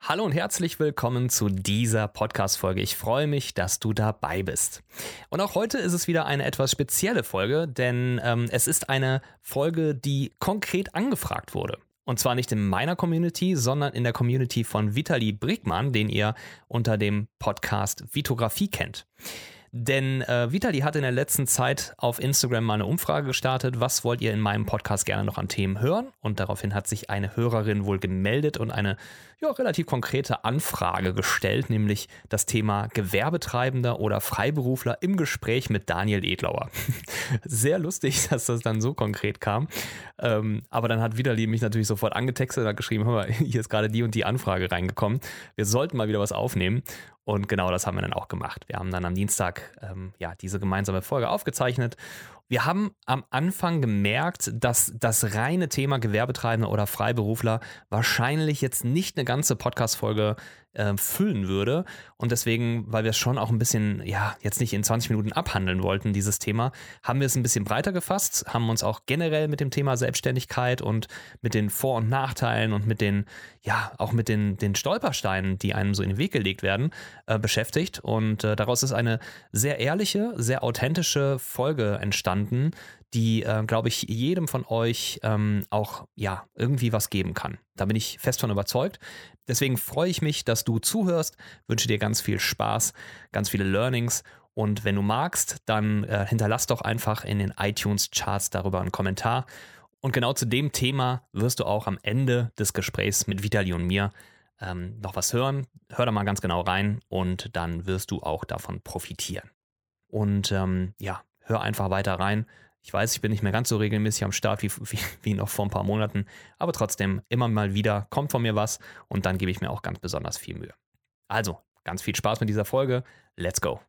Hallo und herzlich willkommen zu dieser Podcast-Folge. Ich freue mich, dass du dabei bist. Und auch heute ist es wieder eine etwas spezielle Folge, denn ähm, es ist eine Folge, die konkret angefragt wurde. Und zwar nicht in meiner Community, sondern in der Community von Vitali Brickmann, den ihr unter dem Podcast Vitografie kennt. Denn äh, Vitali hat in der letzten Zeit auf Instagram mal eine Umfrage gestartet, was wollt ihr in meinem Podcast gerne noch an Themen hören? Und daraufhin hat sich eine Hörerin wohl gemeldet und eine ja, relativ konkrete Anfrage gestellt, nämlich das Thema Gewerbetreibender oder Freiberufler im Gespräch mit Daniel Edlauer. Sehr lustig, dass das dann so konkret kam. Ähm, aber dann hat Vitali mich natürlich sofort angetextet und hat geschrieben, hör mal, hier ist gerade die und die Anfrage reingekommen. Wir sollten mal wieder was aufnehmen. Und genau das haben wir dann auch gemacht. Wir haben dann am Dienstag ähm, ja, diese gemeinsame Folge aufgezeichnet wir haben am Anfang gemerkt, dass das reine Thema Gewerbetreibende oder Freiberufler wahrscheinlich jetzt nicht eine ganze Podcast-Folge äh, füllen würde. Und deswegen, weil wir es schon auch ein bisschen, ja, jetzt nicht in 20 Minuten abhandeln wollten, dieses Thema, haben wir es ein bisschen breiter gefasst, haben uns auch generell mit dem Thema Selbstständigkeit und mit den Vor- und Nachteilen und mit den, ja, auch mit den, den Stolpersteinen, die einem so in den Weg gelegt werden, äh, beschäftigt. Und äh, daraus ist eine sehr ehrliche, sehr authentische Folge entstanden, die, äh, glaube ich, jedem von euch ähm, auch ja irgendwie was geben kann. Da bin ich fest von überzeugt. Deswegen freue ich mich, dass du zuhörst, wünsche dir ganz viel Spaß, ganz viele Learnings und wenn du magst, dann äh, hinterlass doch einfach in den iTunes-Charts darüber einen Kommentar. Und genau zu dem Thema wirst du auch am Ende des Gesprächs mit Vitali und mir ähm, noch was hören. Hör da mal ganz genau rein und dann wirst du auch davon profitieren. Und ähm, ja, hör einfach weiter rein. Ich weiß, ich bin nicht mehr ganz so regelmäßig am Start wie, wie, wie, noch vor ein paar Monaten, aber trotzdem immer mal wieder kommt von mir was und dann gebe ich mir auch ganz besonders viel Mühe. Also, ganz viel Spaß mit dieser Folge. Let's go.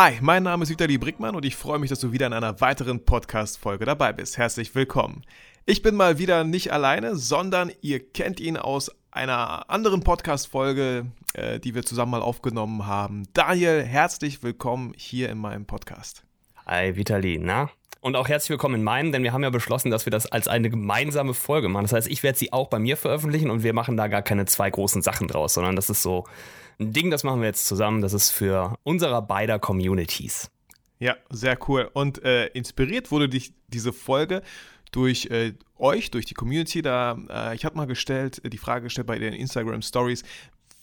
Hi, mein Name ist Vitali Brickmann und ich freue mich, dass du wieder in einer weiteren Podcast-Folge dabei bist. Herzlich willkommen. Ich bin mal wieder nicht alleine, sondern ihr kennt ihn aus einer anderen Podcast-Folge, äh, die wir zusammen mal aufgenommen haben. Daniel, herzlich willkommen hier in meinem Podcast. Hi, Vitali, na? Und auch herzlich willkommen in meinem, denn wir haben ja beschlossen, dass wir das als eine gemeinsame Folge machen. Das heißt, ich werde sie auch bei mir veröffentlichen und wir machen da gar keine zwei großen Sachen draus, sondern das ist so ein Ding, das machen wir jetzt zusammen. Das ist für unserer beider Communities. Ja, sehr cool. Und äh, inspiriert wurde dich diese Folge durch äh, euch, durch die Community. Da äh, ich habe mal gestellt, äh, die Frage gestellt bei den Instagram Stories,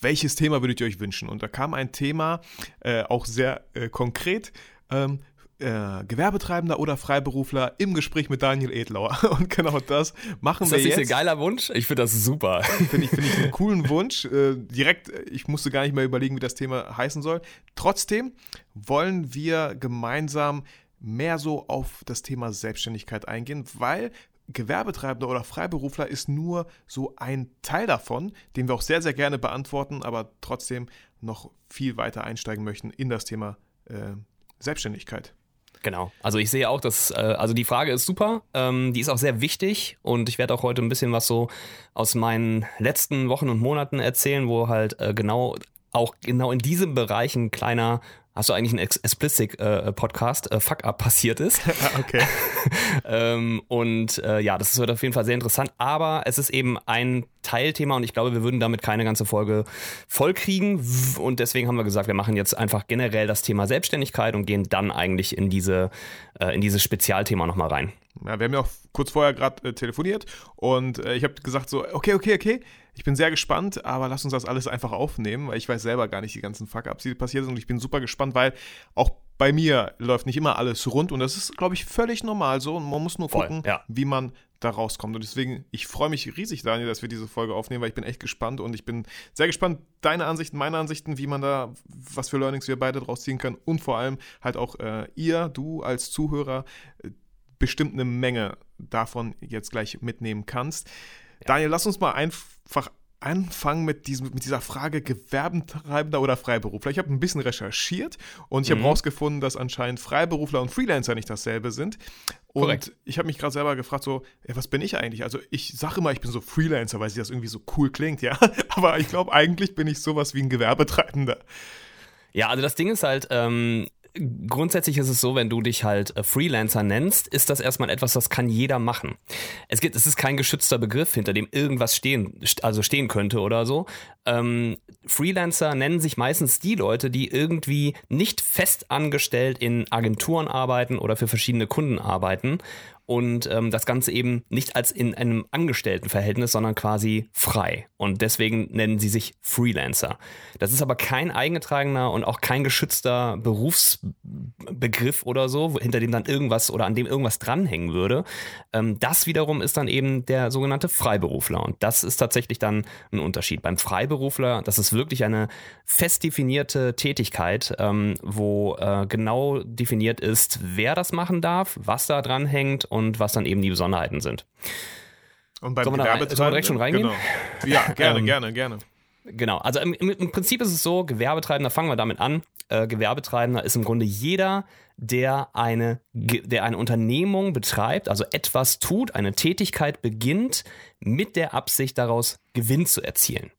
welches Thema würdet ihr euch wünschen? Und da kam ein Thema äh, auch sehr äh, konkret. Ähm, äh, Gewerbetreibender oder Freiberufler im Gespräch mit Daniel Edlauer. Und genau das machen wir jetzt. Ist das nicht ein geiler Wunsch? Ich finde das super. Finde ich, find ich einen coolen Wunsch. Äh, direkt, ich musste gar nicht mehr überlegen, wie das Thema heißen soll. Trotzdem wollen wir gemeinsam mehr so auf das Thema Selbstständigkeit eingehen, weil Gewerbetreibender oder Freiberufler ist nur so ein Teil davon, den wir auch sehr, sehr gerne beantworten, aber trotzdem noch viel weiter einsteigen möchten in das Thema äh, Selbstständigkeit. Genau. Also ich sehe auch, dass, äh, also die Frage ist super, ähm, die ist auch sehr wichtig und ich werde auch heute ein bisschen was so aus meinen letzten Wochen und Monaten erzählen, wo halt äh, genau auch genau in diesem Bereich ein kleiner hast du eigentlich einen Explicit-Podcast, äh, Fuck-Up passiert ist. okay. ähm, und äh, ja, das wird auf jeden Fall sehr interessant, aber es ist eben ein Teilthema und ich glaube, wir würden damit keine ganze Folge vollkriegen. Und deswegen haben wir gesagt, wir machen jetzt einfach generell das Thema Selbstständigkeit und gehen dann eigentlich in diese, äh, in dieses Spezialthema nochmal rein. Ja, wir haben ja auch kurz vorher gerade äh, telefoniert und äh, ich habe gesagt so, okay, okay, okay, ich bin sehr gespannt, aber lass uns das alles einfach aufnehmen, weil ich weiß selber gar nicht die ganzen Fuck-Ups, die passiert sind und ich bin super gespannt, weil auch bei mir läuft nicht immer alles rund und das ist, glaube ich, völlig normal so und man muss nur Voll, gucken, ja. wie man da rauskommt. Und deswegen, ich freue mich riesig, Daniel, dass wir diese Folge aufnehmen, weil ich bin echt gespannt und ich bin sehr gespannt, deine Ansichten, meine Ansichten, wie man da, was für Learnings wir beide draus ziehen können und vor allem halt auch äh, ihr, du als Zuhörer, äh, bestimmt eine Menge davon jetzt gleich mitnehmen kannst. Ja. Daniel, lass uns mal einfach anfangen mit, diesem, mit dieser Frage Gewerbentreibender oder Freiberufler. Ich habe ein bisschen recherchiert und ich mhm. habe herausgefunden, dass anscheinend Freiberufler und Freelancer nicht dasselbe sind. Und Korrekt. ich habe mich gerade selber gefragt, so, ja, was bin ich eigentlich? Also ich sage immer, ich bin so Freelancer, weil sich das irgendwie so cool klingt, ja. Aber ich glaube, eigentlich bin ich sowas wie ein Gewerbetreibender. Ja, also das Ding ist halt, ähm, grundsätzlich ist es so, wenn du dich halt äh, Freelancer nennst, ist das erstmal etwas, das kann jeder machen. Es gibt, es ist kein geschützter Begriff, hinter dem irgendwas stehen, also stehen könnte oder so. Ähm, Freelancer nennen sich meistens die Leute, die irgendwie nicht fest angestellt in Agenturen arbeiten oder für verschiedene Kunden arbeiten und ähm, das Ganze eben nicht als in einem Angestelltenverhältnis, sondern quasi frei. Und deswegen nennen sie sich Freelancer. Das ist aber kein eingetragener und auch kein geschützter Berufsbegriff oder so, hinter dem dann irgendwas oder an dem irgendwas dranhängen würde. Ähm, das wiederum ist dann eben der sogenannte Freiberufler. Und das ist tatsächlich dann ein Unterschied. Beim Freiberufler, das ist wirklich eine fest definierte Tätigkeit, ähm, wo äh, genau definiert ist, wer das machen darf, was da dranhängt und was dann eben die Besonderheiten sind. Und beim Sollen wir da direkt schon reingehen? Genau. Ja, gerne, ähm, gerne, gerne. Genau, also im, im, Prinzip ist es so, Gewerbetreibender, fangen wir damit an. Äh, Gewerbetreibender ist im Grunde jeder, der eine, der eine Unternehmung betreibt, also etwas tut, eine Tätigkeit beginnt, mit der Absicht daraus Gewinn zu erzielen.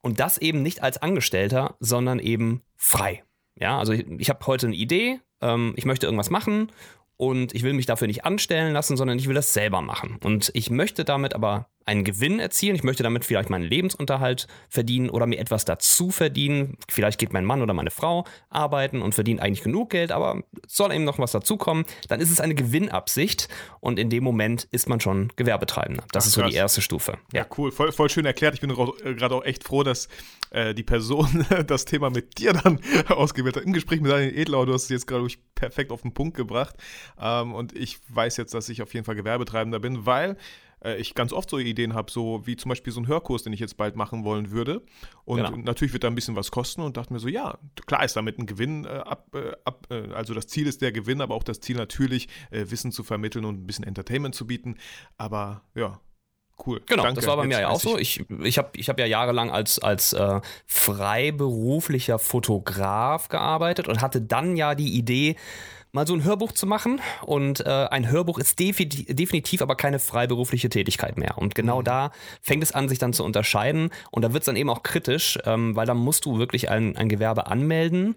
Und das eben nicht als Angestellter, sondern eben frei. Ja, also ich, ich habe heute eine Idee, ähm, ich möchte irgendwas machen und ich will mich dafür nicht anstellen lassen, sondern ich will das selber machen. Und ich möchte damit aber einen Gewinn erzielen. Ich möchte damit vielleicht meinen Lebensunterhalt verdienen oder mir etwas dazu verdienen. Vielleicht geht mein Mann oder meine Frau arbeiten und verdient eigentlich genug Geld, aber soll eben noch was dazukommen. Dann ist es eine Gewinnabsicht und in dem Moment ist man schon Gewerbetreibender. Das Ach, ist so die erste Stufe. Ja, ja cool. Voll, voll, schön erklärt. Ich bin äh, gerade auch echt froh, dass äh, die Person das Thema mit dir dann ausgewählt hat. Im Gespräch mit Daniel Edlau, du hast es jetzt gerade perfekt auf den Punkt gebracht. Ähm, und ich weiß jetzt, dass ich auf jeden Fall Gewerbetreibender bin, weil äh, ich ganz oft so Ideen habe, so wie zum Beispiel so ein Hörkurs, den ich jetzt bald machen wollen würde. Und genau. natürlich wird da ein bisschen was kosten und dachte mir so, ja, klar ist damit ein Gewinn äh, ab, äh, ab äh, also das Ziel ist der Gewinn, aber auch das Ziel natürlich, äh, Wissen zu vermitteln und ein bisschen Entertainment zu bieten. Aber ja, Cool. Genau, Danke. das war bei mir ja auch so. Ich, ich habe ich hab ja jahrelang als, als äh, freiberuflicher Fotograf gearbeitet und hatte dann ja die Idee, mal so ein Hörbuch zu machen. Und äh, ein Hörbuch ist definitiv aber keine freiberufliche Tätigkeit mehr. Und genau mhm. da fängt es an, sich dann zu unterscheiden. Und da wird es dann eben auch kritisch, ähm, weil da musst du wirklich ein, ein Gewerbe anmelden.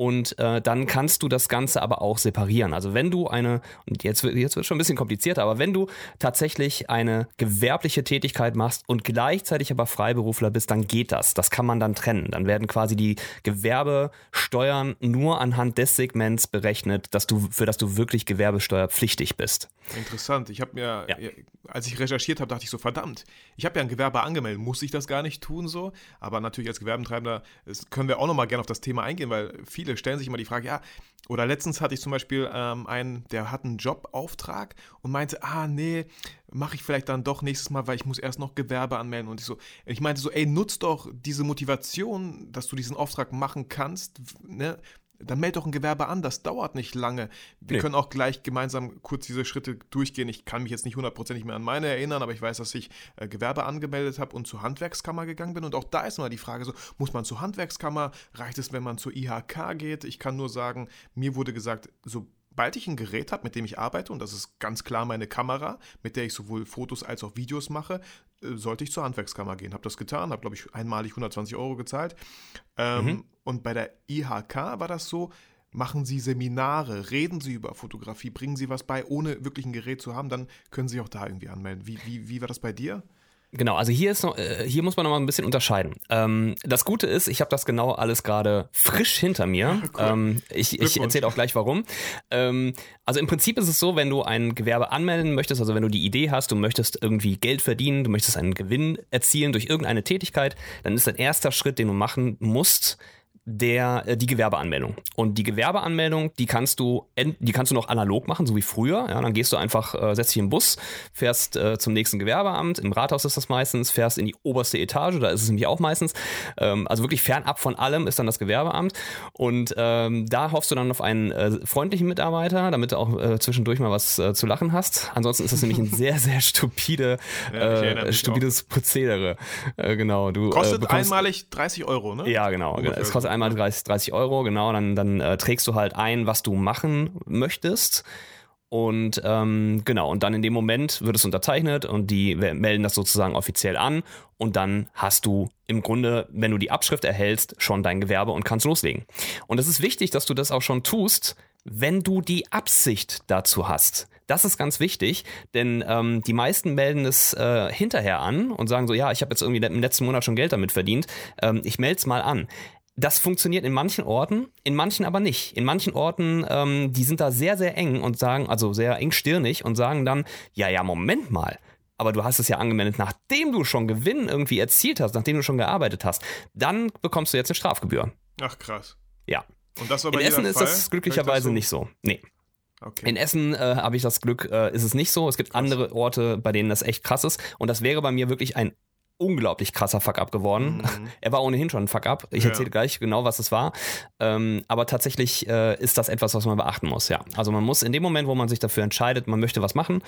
Und äh, dann kannst du das Ganze aber auch separieren. Also wenn du eine, und jetzt, jetzt wird es schon ein bisschen komplizierter, aber wenn du tatsächlich eine gewerbliche Tätigkeit machst und gleichzeitig aber Freiberufler bist, dann geht das. Das kann man dann trennen. Dann werden quasi die Gewerbesteuern nur anhand des Segments berechnet, dass du, für das du wirklich gewerbesteuerpflichtig bist. Interessant. Ich habe mir, ja. als ich recherchiert habe, dachte ich so, verdammt, ich habe ja ein Gewerbe angemeldet, muss ich das gar nicht tun so? Aber natürlich als Gewerbentreibender können wir auch nochmal gerne auf das Thema eingehen, weil viele viele stellen sich immer die Frage, ja, oder letztens hatte ich zum Beispiel ähm, einen, der hat einen Jobauftrag und meinte, ah, nee, mache ich vielleicht dann doch nächstes Mal, weil ich muss erst noch Gewerbe anmelden. Und ich so, ich meinte so, ey, nutz doch diese Motivation, dass du diesen Auftrag machen kannst, ne? Dann meld doch ein Gewerbe an, das dauert nicht lange. Wir nee. können auch gleich gemeinsam kurz diese Schritte durchgehen. Ich kann mich jetzt nicht hundertprozentig mehr an meine erinnern, aber ich weiß, dass ich äh, Gewerbe angemeldet habe und zur Handwerkskammer gegangen bin. Und auch da ist mal die Frage so, muss man zur Handwerkskammer? Reicht es, wenn man zur IHK geht? Ich kann nur sagen, mir wurde gesagt, sobald ich ein Gerät habe, mit dem ich arbeite, und das ist ganz klar meine Kamera, mit der ich sowohl Fotos als auch Videos mache, sollte ich zur Handwerkskammer gehen. Habe das getan, habe, glaube ich, einmalig 120 Euro gezahlt. Ähm, mhm. Und bei der IHK war das so, machen Sie Seminare, reden Sie über Fotografie, bringen Sie was bei, ohne wirklich ein Gerät zu haben, dann können Sie sich auch da irgendwie anmelden. Wie, wie, wie war das bei dir? Genau, also hier ist noch, äh, hier muss man noch mal ein bisschen unterscheiden. Ähm, das Gute ist, ich habe das genau alles gerade frisch hinter mir. Cool. Ähm, ich ich erzähle auch gleich warum. Ähm, also im Prinzip ist es so, wenn du ein Gewerbe anmelden möchtest, also wenn du die Idee hast, du möchtest irgendwie Geld verdienen, du möchtest einen Gewinn erzielen durch irgendeine Tätigkeit, dann ist dein erster Schritt, den du machen musst, der äh, die Gewerbeanmeldung. Und die Gewerbeanmeldung, die kannst du die kannst du noch analog machen, so wie früher. Ja, dann gehst du einfach, äh, setzt dich im Bus, fährst äh, zum nächsten Gewerbeamt, im Rathaus ist das meistens, fährst in die oberste Etage, da ist es nämlich auch meistens. Ähm, also wirklich fernab von allem ist dann das Gewerbeamt. Und ähm, da hoffst du dann auf einen äh, freundlichen Mitarbeiter, damit du auch äh, zwischendurch mal was äh, zu lachen hast. Ansonsten ist das nämlich ein sehr, sehr stupide, ja, äh, stupides auch. Prozedere. Äh, genau. Du, kostet bekommst, einmalig 30 Euro, ne? Ja, genau. Es kostet einmal 30, 30 Euro, genau, dann, dann äh, trägst du halt ein, was du machen möchtest. Und ähm, genau, und dann in dem Moment wird es unterzeichnet und die melden das sozusagen offiziell an und dann hast du im Grunde, wenn du die Abschrift erhältst, schon dein Gewerbe und kannst loslegen. Und es ist wichtig, dass du das auch schon tust, wenn du die Absicht dazu hast. Das ist ganz wichtig, denn ähm, die meisten melden es äh, hinterher an und sagen so, ja, ich habe jetzt irgendwie im letzten Monat schon Geld damit verdient, ähm, ich melde es mal an das funktioniert in manchen Orten, in manchen aber nicht. In manchen Orten, ähm, die sind da sehr, sehr eng und sagen, also sehr engstirnig und sagen dann, ja, ja, Moment mal. Aber du hast es ja angemeldet, nachdem du schon Gewinn irgendwie erzielt hast, nachdem du schon gearbeitet hast. Dann bekommst du jetzt eine Strafgebühr. Ach, krass. Ja. Und das war bei In Essen ist Fall? das glücklicherweise das so? nicht so. Nee. Okay. In Essen äh, habe ich das Glück, äh, ist es nicht so. Es gibt andere Orte, bei denen das echt krass ist. Und das wäre bei mir wirklich ein unglaublich krasser Fuck-up geworden. Mhm. Er war ohnehin schon ein Fuck-up. Ich Ja. erzähle gleich genau, was es war. Ähm, aber tatsächlich äh, ist das etwas, was man beachten muss, ja. Also man muss in dem Moment, wo man sich dafür entscheidet, man möchte was machen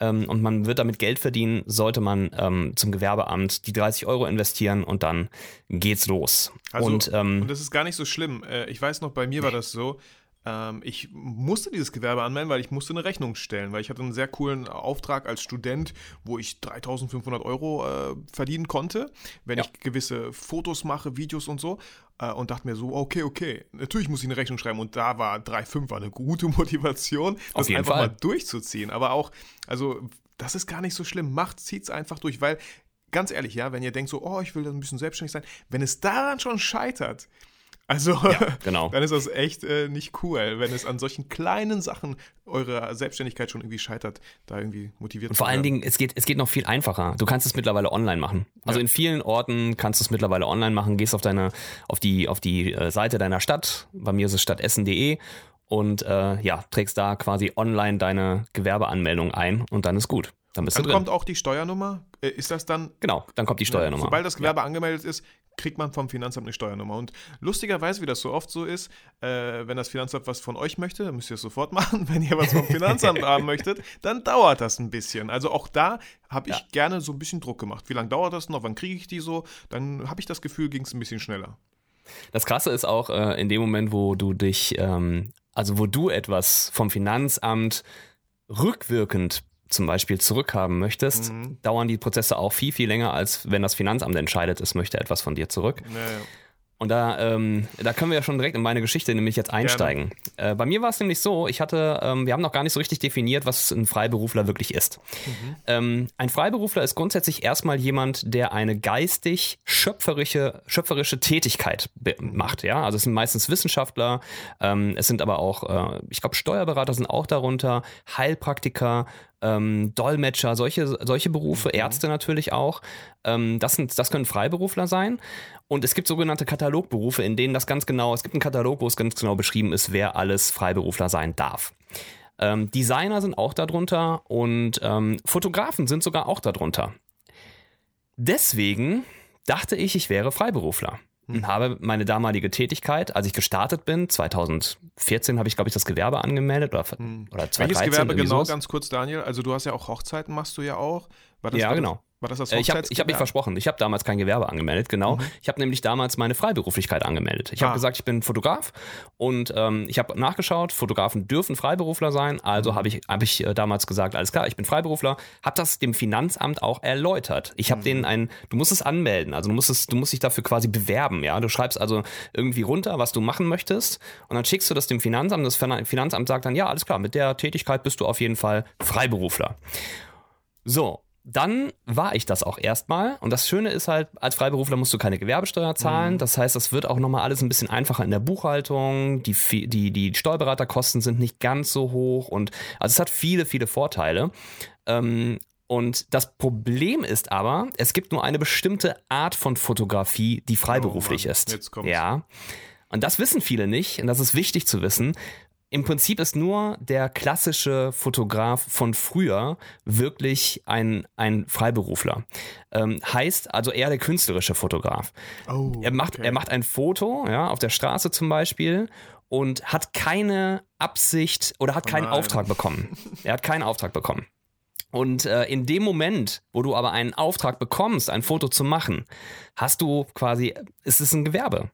ähm, und man wird damit Geld verdienen, sollte man ähm, zum Gewerbeamt die 30 Euro investieren und dann geht's los. Also, und ähm, Und das ist gar nicht so schlimm. Äh, Ich weiß noch, bei mir war das so. Ähm, Ich musste dieses Gewerbe anmelden, weil ich musste eine Rechnung stellen, weil ich hatte einen sehr coolen Auftrag als Student, wo ich 3.500 Euro äh, verdienen konnte, wenn Ja. ich gewisse Fotos mache, Videos und so. Äh, Und dachte mir so, okay, okay, natürlich muss ich eine Rechnung schreiben. Und da war 3,5 war eine gute Motivation, das einfach Fall. mal durchzuziehen. Aber auch, also das ist gar nicht so schlimm. Macht, zieht's einfach durch, weil ganz ehrlich, ja, wenn ihr denkt so, oh, ich will dann ein bisschen selbstständig sein, wenn es daran schon scheitert, also genau. dann ist das echt äh, nicht cool, wenn es an solchen kleinen Sachen eurer Selbstständigkeit schon irgendwie scheitert, da irgendwie motiviert Und vor zu allen werden. Dingen, es geht, es geht noch viel einfacher. Du kannst es mittlerweile online machen. Also Ja. in vielen Orten kannst du es mittlerweile online machen. Gehst auf deine, auf die, auf die äh, Seite deiner Stadt. Bei mir ist es stadtessen.de und äh, ja, trägst da quasi online deine Gewerbeanmeldung ein und dann ist gut. Dann bist Dann du drin. kommt auch die Steuernummer. Äh, ist das dann genau, dann kommt die Steuernummer. Sobald das Gewerbe angemeldet ist, kriegt man vom Finanzamt eine Steuernummer. Und lustigerweise, wie das so oft so ist, äh, wenn das Finanzamt was von euch möchte, dann müsst ihr es sofort machen. Wenn ihr was vom Finanzamt haben möchtet, dann dauert das ein bisschen. Also auch da habe ich Ja. gerne so ein bisschen Druck gemacht. Wie lange dauert das noch? Wann kriege ich die so? Dann habe ich das Gefühl, ging es ein bisschen schneller. Das Krasse ist auch äh, in dem Moment, wo du dich, ähm, also wo du etwas vom Finanzamt rückwirkend zum Beispiel zurückhaben möchtest, Mhm. dauern die Prozesse auch viel, viel länger, als wenn das Finanzamt entscheidet, es möchte etwas von dir zurück. Naja. Und da, ähm, da können wir ja schon direkt in meine Geschichte nämlich jetzt einsteigen. Äh, bei mir war es nämlich so, ich hatte, ähm, wir haben noch gar nicht so richtig definiert, was ein Freiberufler wirklich ist. Ähm, ein Freiberufler ist grundsätzlich erstmal jemand, der eine geistig schöpferische, schöpferische Tätigkeit be- macht. Ja, also es sind meistens Wissenschaftler, ähm, es sind aber auch, äh, ich glaube, Steuerberater sind auch darunter, Heilpraktiker, ähm, Dolmetscher, solche, solche Berufe, Ärzte natürlich auch. Ähm, das, sind, das können Freiberufler sein. Und es gibt sogenannte Katalogberufe, in denen das ganz genau, es gibt einen Katalog, wo es ganz genau beschrieben ist, wer alles Freiberufler sein darf. Ähm, Designer sind auch darunter und ähm, Fotografen sind sogar auch darunter. Deswegen dachte ich, ich wäre Freiberufler und habe meine damalige Tätigkeit, als ich gestartet bin, 2014 habe ich, glaube ich, das Gewerbe angemeldet oder, oder 2013. Welches Gewerbe genau, sowas. ganz kurz, Daniel? Also du hast ja auch Hochzeiten, machst du ja auch. War das, Ja, genau. War das das Äh, Ich habe ich hab mich versprochen. Ich habe damals kein Gewerbe angemeldet, genau. Ich habe nämlich damals meine Freiberuflichkeit angemeldet. Ich Ah. habe gesagt, ich bin Fotograf und ähm, ich habe nachgeschaut, Fotografen dürfen Freiberufler sein. Also habe ich, hab ich äh, damals gesagt, alles klar, ich bin Freiberufler. Habe das dem Finanzamt auch erläutert. Ich habe denen ein, du musst es anmelden, also du musst es, du musst dich dafür quasi bewerben. Ja, du schreibst also irgendwie runter, was du machen möchtest und dann schickst du das dem Finanzamt. Das Finan- Finanzamt sagt dann, ja, alles klar, mit der Tätigkeit bist du auf jeden Fall Freiberufler. So, dann war ich das auch erstmal. Und das Schöne ist halt, als Freiberufler musst du keine Gewerbesteuer zahlen. Das heißt, das wird auch nochmal alles ein bisschen einfacher in der Buchhaltung. Die, die, die Steuerberaterkosten sind nicht ganz so hoch. Und also es hat viele, viele Vorteile. Ähm, und das Problem ist aber, es gibt nur eine bestimmte Art von Fotografie, die freiberuflich Oh Mann, ist. jetzt kommt's. Ja. Und das wissen viele nicht. Und das ist wichtig zu wissen. Im Prinzip ist nur der klassische Fotograf von früher wirklich ein, ein Freiberufler. Ähm, heißt also eher der künstlerische Fotograf. Oh, Er macht, okay. er macht ein Foto, ja, auf der Straße zum Beispiel und hat keine Absicht oder hat keinen nein. Auftrag bekommen. Er hat keinen Auftrag bekommen. Und äh, in dem Moment, wo du aber einen Auftrag bekommst, ein Foto zu machen, hast du quasi, ist es ein Gewerbe.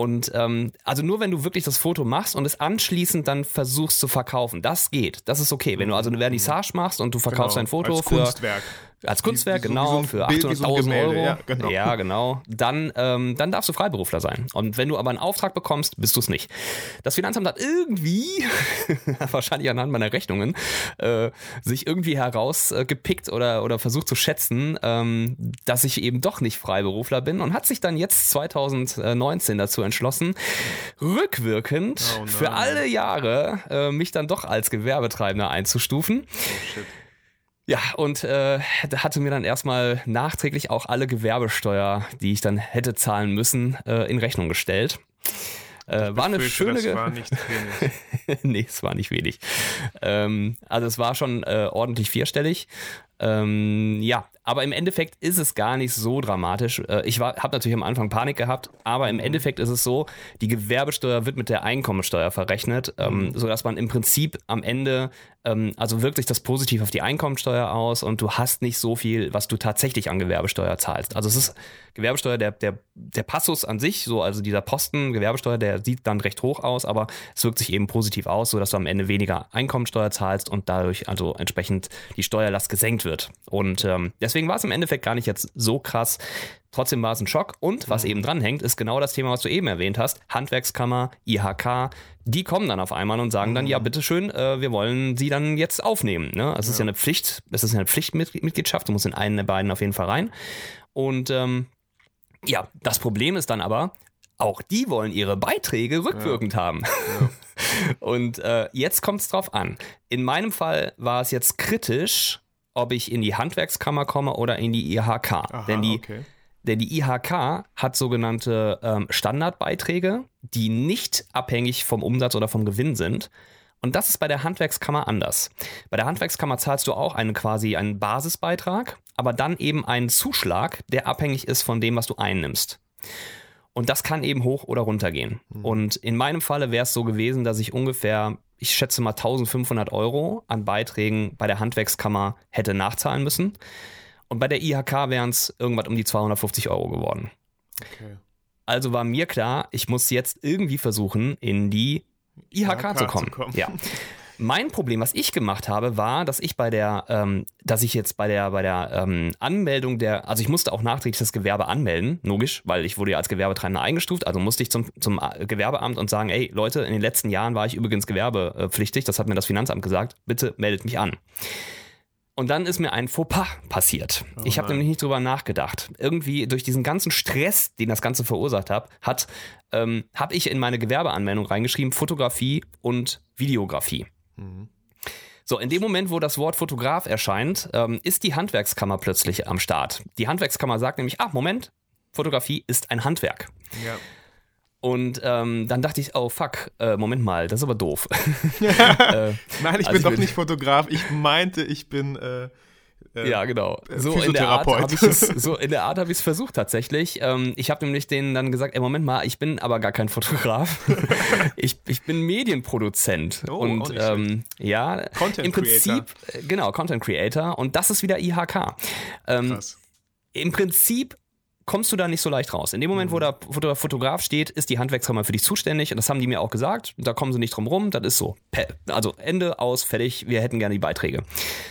Und ähm, also nur wenn du wirklich das Foto machst und es anschließend dann versuchst zu verkaufen, das geht. Das ist okay. Wenn du also eine Vernissage machst und du verkaufst Genau, ein Foto als für Kunstwerk. Als Kunstwerk, Wie- wie so- genau, so für Bild, wie so ein 800.000 Gemälde, Euro. ja, genau. Ja, genau. Dann, ähm, dann darfst du Freiberufler sein. Und wenn du aber einen Auftrag bekommst, bist du es nicht. Das Finanzamt hat irgendwie, wahrscheinlich anhand meiner Rechnungen, äh, sich irgendwie herausgepickt oder, oder versucht zu schätzen, ähm, dass ich eben doch nicht Freiberufler bin und hat sich dann jetzt 2019 dazu entschlossen, rückwirkend Oh für alle Jahre äh, mich dann doch als Gewerbetreibender einzustufen. Oh, shit. Ja, und äh, da hatte mir dann erstmal nachträglich auch alle Gewerbesteuer, die ich dann hätte zahlen müssen, äh, in Rechnung gestellt. Äh, war eine Befürchte, schöne. Das Ge- war nicht wenig. nee, es war nicht wenig. Ähm, also es war schon äh, ordentlich vierstellig. Ähm, ja, aber im Endeffekt ist es gar nicht so dramatisch. Äh, ich habe natürlich am Anfang Panik gehabt, aber im Endeffekt ist es so, die Gewerbesteuer wird mit der Einkommensteuer verrechnet, ähm, sodass man im Prinzip am Ende, ähm, also wirklich das positiv auf die Einkommensteuer aus und du hast nicht so viel, was du tatsächlich an Gewerbesteuer zahlst. Also es ist Gewerbesteuer, der, der, der Passus an sich, so also dieser Posten Gewerbesteuer, der sieht dann recht hoch aus, aber es wirkt sich eben positiv aus, sodass du am Ende weniger Einkommensteuer zahlst und dadurch also entsprechend die Steuerlast gesenkt wird. Und ähm, deswegen war es im Endeffekt gar nicht jetzt so krass. Trotzdem war es ein Schock. Und was eben dranhängt, ist genau das Thema, was du eben erwähnt hast. Handwerkskammer, IHK, die kommen dann auf einmal und sagen dann, ja, bitteschön, äh, wir wollen sie dann jetzt aufnehmen. Ne? Es ist ja eine Pflicht, es ist ja eine Pflichtmitgliedschaft, du musst in einen der beiden auf jeden Fall rein. Und ähm, ja, das Problem ist dann aber, auch die wollen ihre Beiträge rückwirkend haben. Und äh, jetzt kommt es drauf an. In meinem Fall war es jetzt kritisch, ob ich in die Handwerkskammer komme oder in die IHK. Aha, denn, die, okay. denn die IHK hat sogenannte ähm, Standardbeiträge, die nicht abhängig vom Umsatz oder vom Gewinn sind. Und das ist bei der Handwerkskammer anders. Bei der Handwerkskammer zahlst du auch einen quasi einen Basisbeitrag, aber dann eben einen Zuschlag, der abhängig ist von dem, was du einnimmst. Und das kann eben hoch oder runter gehen. Und in meinem Falle wäre es so gewesen, dass ich ungefähr, ich schätze mal 1500 Euro an Beiträgen bei der Handwerkskammer hätte nachzahlen müssen. Und bei der IHK wären es irgendwas um die 250 Euro geworden. okay. Also war mir klar, ich muss jetzt irgendwie versuchen, in die IHK, IHK zu kommen. zu kommen. Ja. Mein Problem, was ich gemacht habe, war, dass ich bei der, ähm, dass ich jetzt bei der, bei der ähm, Anmeldung der, also ich musste auch nachträglich das Gewerbe anmelden, logisch, weil ich wurde ja als Gewerbetreibender eingestuft, also musste ich zum, zum äh, Gewerbeamt und sagen, ey Leute, in den letzten Jahren war ich übrigens gewerbepflichtig, das hat mir das Finanzamt gesagt, bitte meldet mich an. Und dann ist mir ein Fauxpas passiert. ich habe nämlich nicht drüber nachgedacht. Irgendwie durch diesen ganzen Stress, den das Ganze verursacht hat, hat ähm, habe ich in meine Gewerbeanmeldung reingeschrieben Fotografie und Videografie. So, in dem Moment, wo das Wort Fotograf erscheint, ähm, ist die Handwerkskammer plötzlich am Start. Die Handwerkskammer sagt nämlich, ah, Moment, Fotografie ist ein Handwerk. Ja. Und ähm, dann dachte ich, oh fuck, äh, Moment mal, das ist aber doof. äh, Nein, ich Also bin doch bin- nicht Fotograf. Ich meinte, ich bin. Äh, äh, Ja, genau. So in der Art habe ich es so in der Art habe ich es versucht tatsächlich. Ähm, ich habe nämlich denen dann gesagt, ey Moment mal, ich bin aber gar kein Fotograf. ich, ich bin Medienproduzent Oh, und ähm, ja, Content im Prinzip äh, genau Content Creator und das ist wieder IHK. Ähm, Krass. Im Prinzip kommst du da nicht so leicht raus. In dem Moment, wo Mhm. da Foto- Fotograf steht, ist die Handwerkskammer für dich zuständig und das haben die mir auch gesagt. Da kommen sie nicht drum rum, das ist so. Also Ende aus, fertig, wir hätten gerne die Beiträge.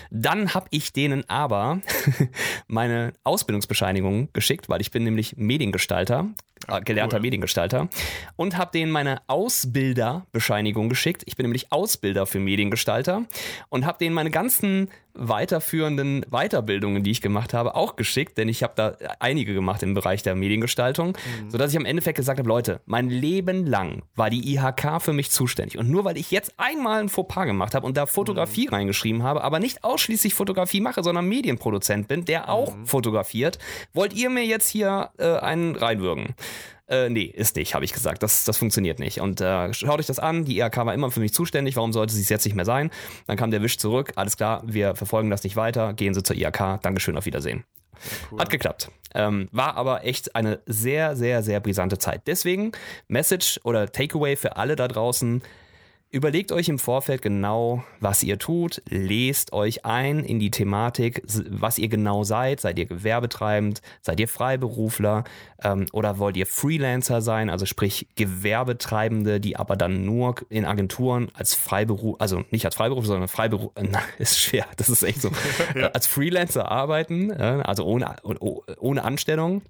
Dann habe ich denen aber meine Ausbildungsbescheinigung geschickt, weil ich bin nämlich Mediengestalter, äh, gelernter cool. Mediengestalter. Und habe denen meine Ausbilderbescheinigung geschickt. Ich bin nämlich Ausbilder für Mediengestalter. Und habe denen meine ganzen weiterführenden Weiterbildungen, die ich gemacht habe, auch geschickt, denn ich habe da einige gemacht im Bereich der Mediengestaltung, sodass ich am Endeffekt gesagt habe, Leute, mein Leben lang war die IHK für mich zuständig. Und nur weil ich jetzt einmal ein Fauxpas gemacht habe und da Fotografie reingeschrieben habe, aber nicht ausschließlich Fotografie mache, sondern Medienproduzent bin, der auch fotografiert, wollt ihr mir jetzt hier äh, einen reinwürgen? Äh, nee, ist nicht, habe ich gesagt. Das, das funktioniert nicht. Und äh, schaut euch das an. Die IHK war immer für mich zuständig. Warum sollte sie es jetzt nicht mehr sein? Dann kam der Wisch zurück. Alles klar, wir verfolgen das nicht weiter. Gehen Sie zur IHK. Dankeschön, auf Wiedersehen. Cool. Hat geklappt. Ähm, war aber echt eine sehr, sehr, sehr brisante Zeit. Deswegen Message oder Takeaway für alle da draußen. Überlegt euch im Vorfeld genau, was ihr tut, lest euch ein in die Thematik, was ihr genau seid. Seid ihr gewerbetreibend, seid ihr Freiberufler ähm, oder wollt ihr Freelancer sein, also sprich Gewerbetreibende, die aber dann nur in Agenturen als Freiberuf, also nicht als Freiberuf, sondern Freiberuf, äh, ist schwer, das ist echt so, ja. als Freelancer arbeiten, äh, also ohne, ohne Anstellung.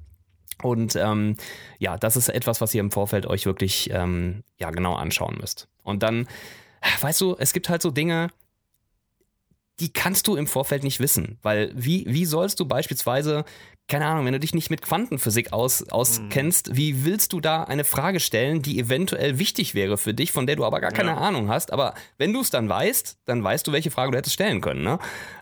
Und ähm, ja, das ist etwas, was ihr im Vorfeld euch wirklich ähm, ja, genau anschauen müsst. Und dann, weißt du, es gibt halt so Dinge, die kannst du im Vorfeld nicht wissen. Weil wie, wie sollst du beispielsweise, keine Ahnung, wenn du dich nicht mit Quantenphysik aus, auskennst, mhm. wie willst du da eine Frage stellen, die eventuell wichtig wäre für dich, von der du aber gar keine ja. Ahnung hast. Aber wenn du es dann weißt, dann weißt du, welche Frage du hättest stellen können. Ne?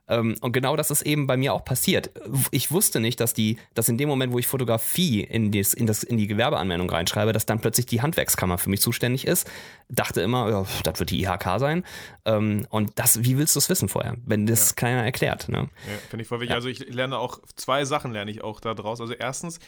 Ähm, und genau das ist eben bei mir auch passiert. Ich wusste nicht, dass die, dass in dem Moment, wo ich Fotografie in, dies, in, das, in die Gewerbeanmeldung reinschreibe, dass dann plötzlich die Handwerkskammer für mich zuständig ist. Dachte immer, ja, das wird die IHK sein. Ähm, und das, wie willst du es wissen vorher, wenn das ja. keiner erklärt? Ne? Ja, finde ich voll wichtig. Ja. Also ich lerne auch, zwei Sachen lerne ich auch da draus. Also erstens,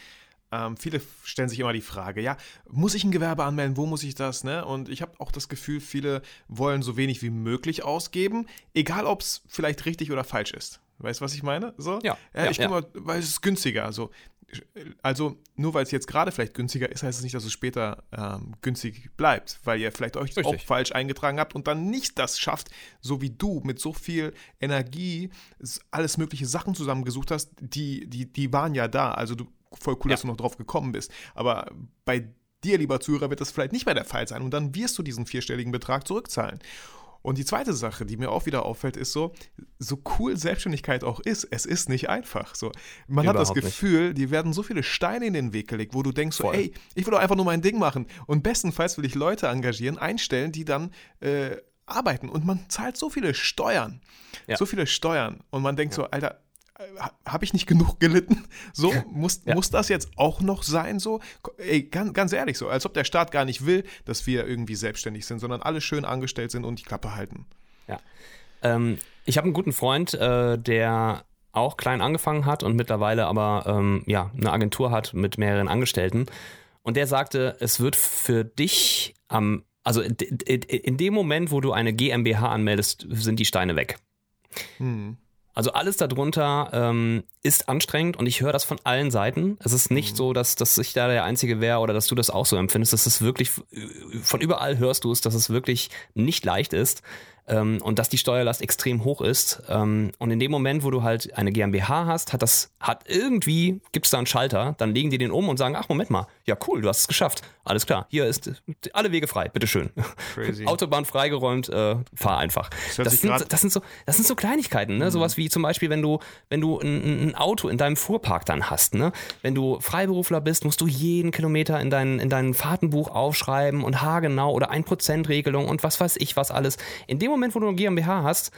ähm, viele stellen sich immer die Frage, ja, muss ich ein Gewerbe anmelden? Wo muss ich das? Ne? Und ich habe auch das Gefühl, viele wollen so wenig wie möglich ausgeben, egal ob es vielleicht richtig oder falsch ist. Weißt du, was ich meine? So? Ja. ich ja, mal, weil es ist günstiger. Also, also nur weil es jetzt gerade vielleicht günstiger ist, heißt es nicht, dass es später ähm, günstig bleibt, weil ihr vielleicht euch Richtig. auch falsch eingetragen habt und dann nicht das schafft, so wie du mit so viel Energie alles mögliche Sachen zusammengesucht hast, die, die, die waren ja da. Also du voll cool, ja. dass du noch drauf gekommen bist. Aber bei dir, lieber Zuhörer, wird das vielleicht nicht mehr der Fall sein und dann wirst du diesen vierstelligen Betrag zurückzahlen. Und die zweite Sache, die mir auch wieder auffällt, ist so, so cool Selbstständigkeit auch ist, es ist nicht einfach. So, man Überhaupt hat das Gefühl, nicht. die werden so viele Steine in den Weg gelegt, wo du denkst so, ey, ich will doch einfach nur mein Ding machen. Und bestenfalls will ich Leute engagieren, einstellen, die dann äh, arbeiten. Und man zahlt so viele Steuern. Ja. So viele Steuern. Und man denkt ja. so, Alter, habe ich nicht genug gelitten? So, muss, ja. muss das jetzt auch noch sein? So, ey, ganz, ganz ehrlich, so, als ob der Staat gar nicht will, dass wir irgendwie selbstständig sind, sondern alle schön angestellt sind und die Klappe halten. Ja. Ähm, ich habe einen guten Freund, äh, der auch klein angefangen hat und mittlerweile aber ähm, ja, eine Agentur hat mit mehreren Angestellten. Und der sagte, es wird für dich am, also in dem Moment, wo du eine GmbH anmeldest, sind die Steine weg. Hm. Also alles darunter ähm, ist anstrengend und ich höre das von allen Seiten. Es ist nicht mhm. so, dass, dass ich da der Einzige wäre oder dass du das auch so empfindest. Es ist wirklich, von überall hörst du es, dass es wirklich nicht leicht ist ähm, und dass die Steuerlast extrem hoch ist. Ähm, und in dem Moment, wo du halt eine GmbH hast, hat das, hat irgendwie, gibt es da einen Schalter, dann legen die den um und sagen, ach Moment mal, ja cool, du hast es geschafft. Alles klar, hier ist alle Wege frei, bitteschön. Crazy. Autobahn freigeräumt, äh, fahr einfach. Das, das, sind, das, sind, so, das sind so Kleinigkeiten, ne? Mhm. Sowas wie zum Beispiel, wenn du, wenn du ein, ein, Auto in deinem Fuhrpark dann hast, ne? Wenn du Freiberufler bist, musst du jeden Kilometer in dein, in dein Fahrtenbuch aufschreiben und haargenau oder 1%-Regelung und was weiß ich was alles. In dem Moment, wo du eine GmbH hast,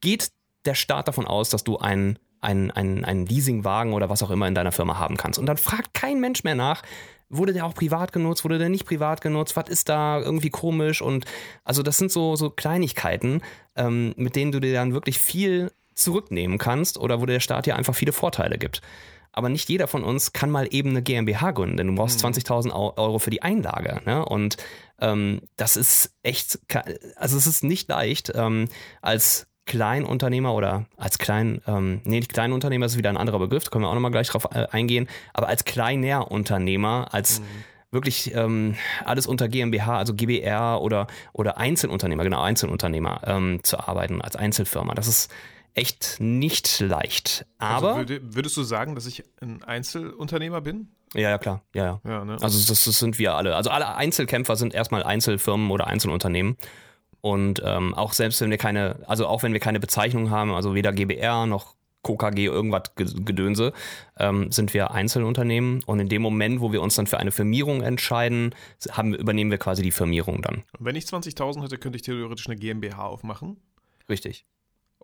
geht der Staat davon aus, dass du einen einen, einen, einen Leasingwagen oder was auch immer in deiner Firma haben kannst. Und dann fragt kein Mensch mehr nach, wurde der auch privat genutzt, wurde der nicht privat genutzt, was ist da irgendwie komisch und also das sind so, so Kleinigkeiten, ähm, mit denen du dir dann wirklich viel zurücknehmen kannst oder wo der Staat dir einfach viele Vorteile gibt. Aber nicht jeder von uns kann mal eben eine GmbH gründen, denn du brauchst mhm. 20.000 Euro für die Einlage. Ne? Und ähm, das ist echt, also es ist nicht leicht, ähm, als Kleinunternehmer oder als klein, ähm, nee, nicht Kleinunternehmer ist wieder ein anderer Begriff, da können wir auch nochmal gleich drauf äh, eingehen, aber als kleiner Unternehmer, als mhm. wirklich ähm, alles unter GmbH, also GBR oder, oder Einzelunternehmer, genau, Einzelunternehmer ähm, zu arbeiten, als Einzelfirma. Das ist echt nicht leicht. Also aber. Also würdest du sagen, dass ich ein Einzelunternehmer bin? Ja, ja, klar. Ja, ja. ja ne? Also das, das, sind wir alle. Also alle Einzelkämpfer sind erstmal Einzelfirmen oder Einzelunternehmen. Und ähm, auch selbst wenn wir keine, also auch wenn wir keine Bezeichnung haben, also weder GBR noch KKG irgendwas Gedönse, ähm, sind wir Einzelunternehmen und in dem Moment, wo wir uns dann für eine Firmierung entscheiden, haben, übernehmen wir quasi die Firmierung dann. Wenn ich 20.000 hätte, könnte ich theoretisch eine GmbH aufmachen. Richtig.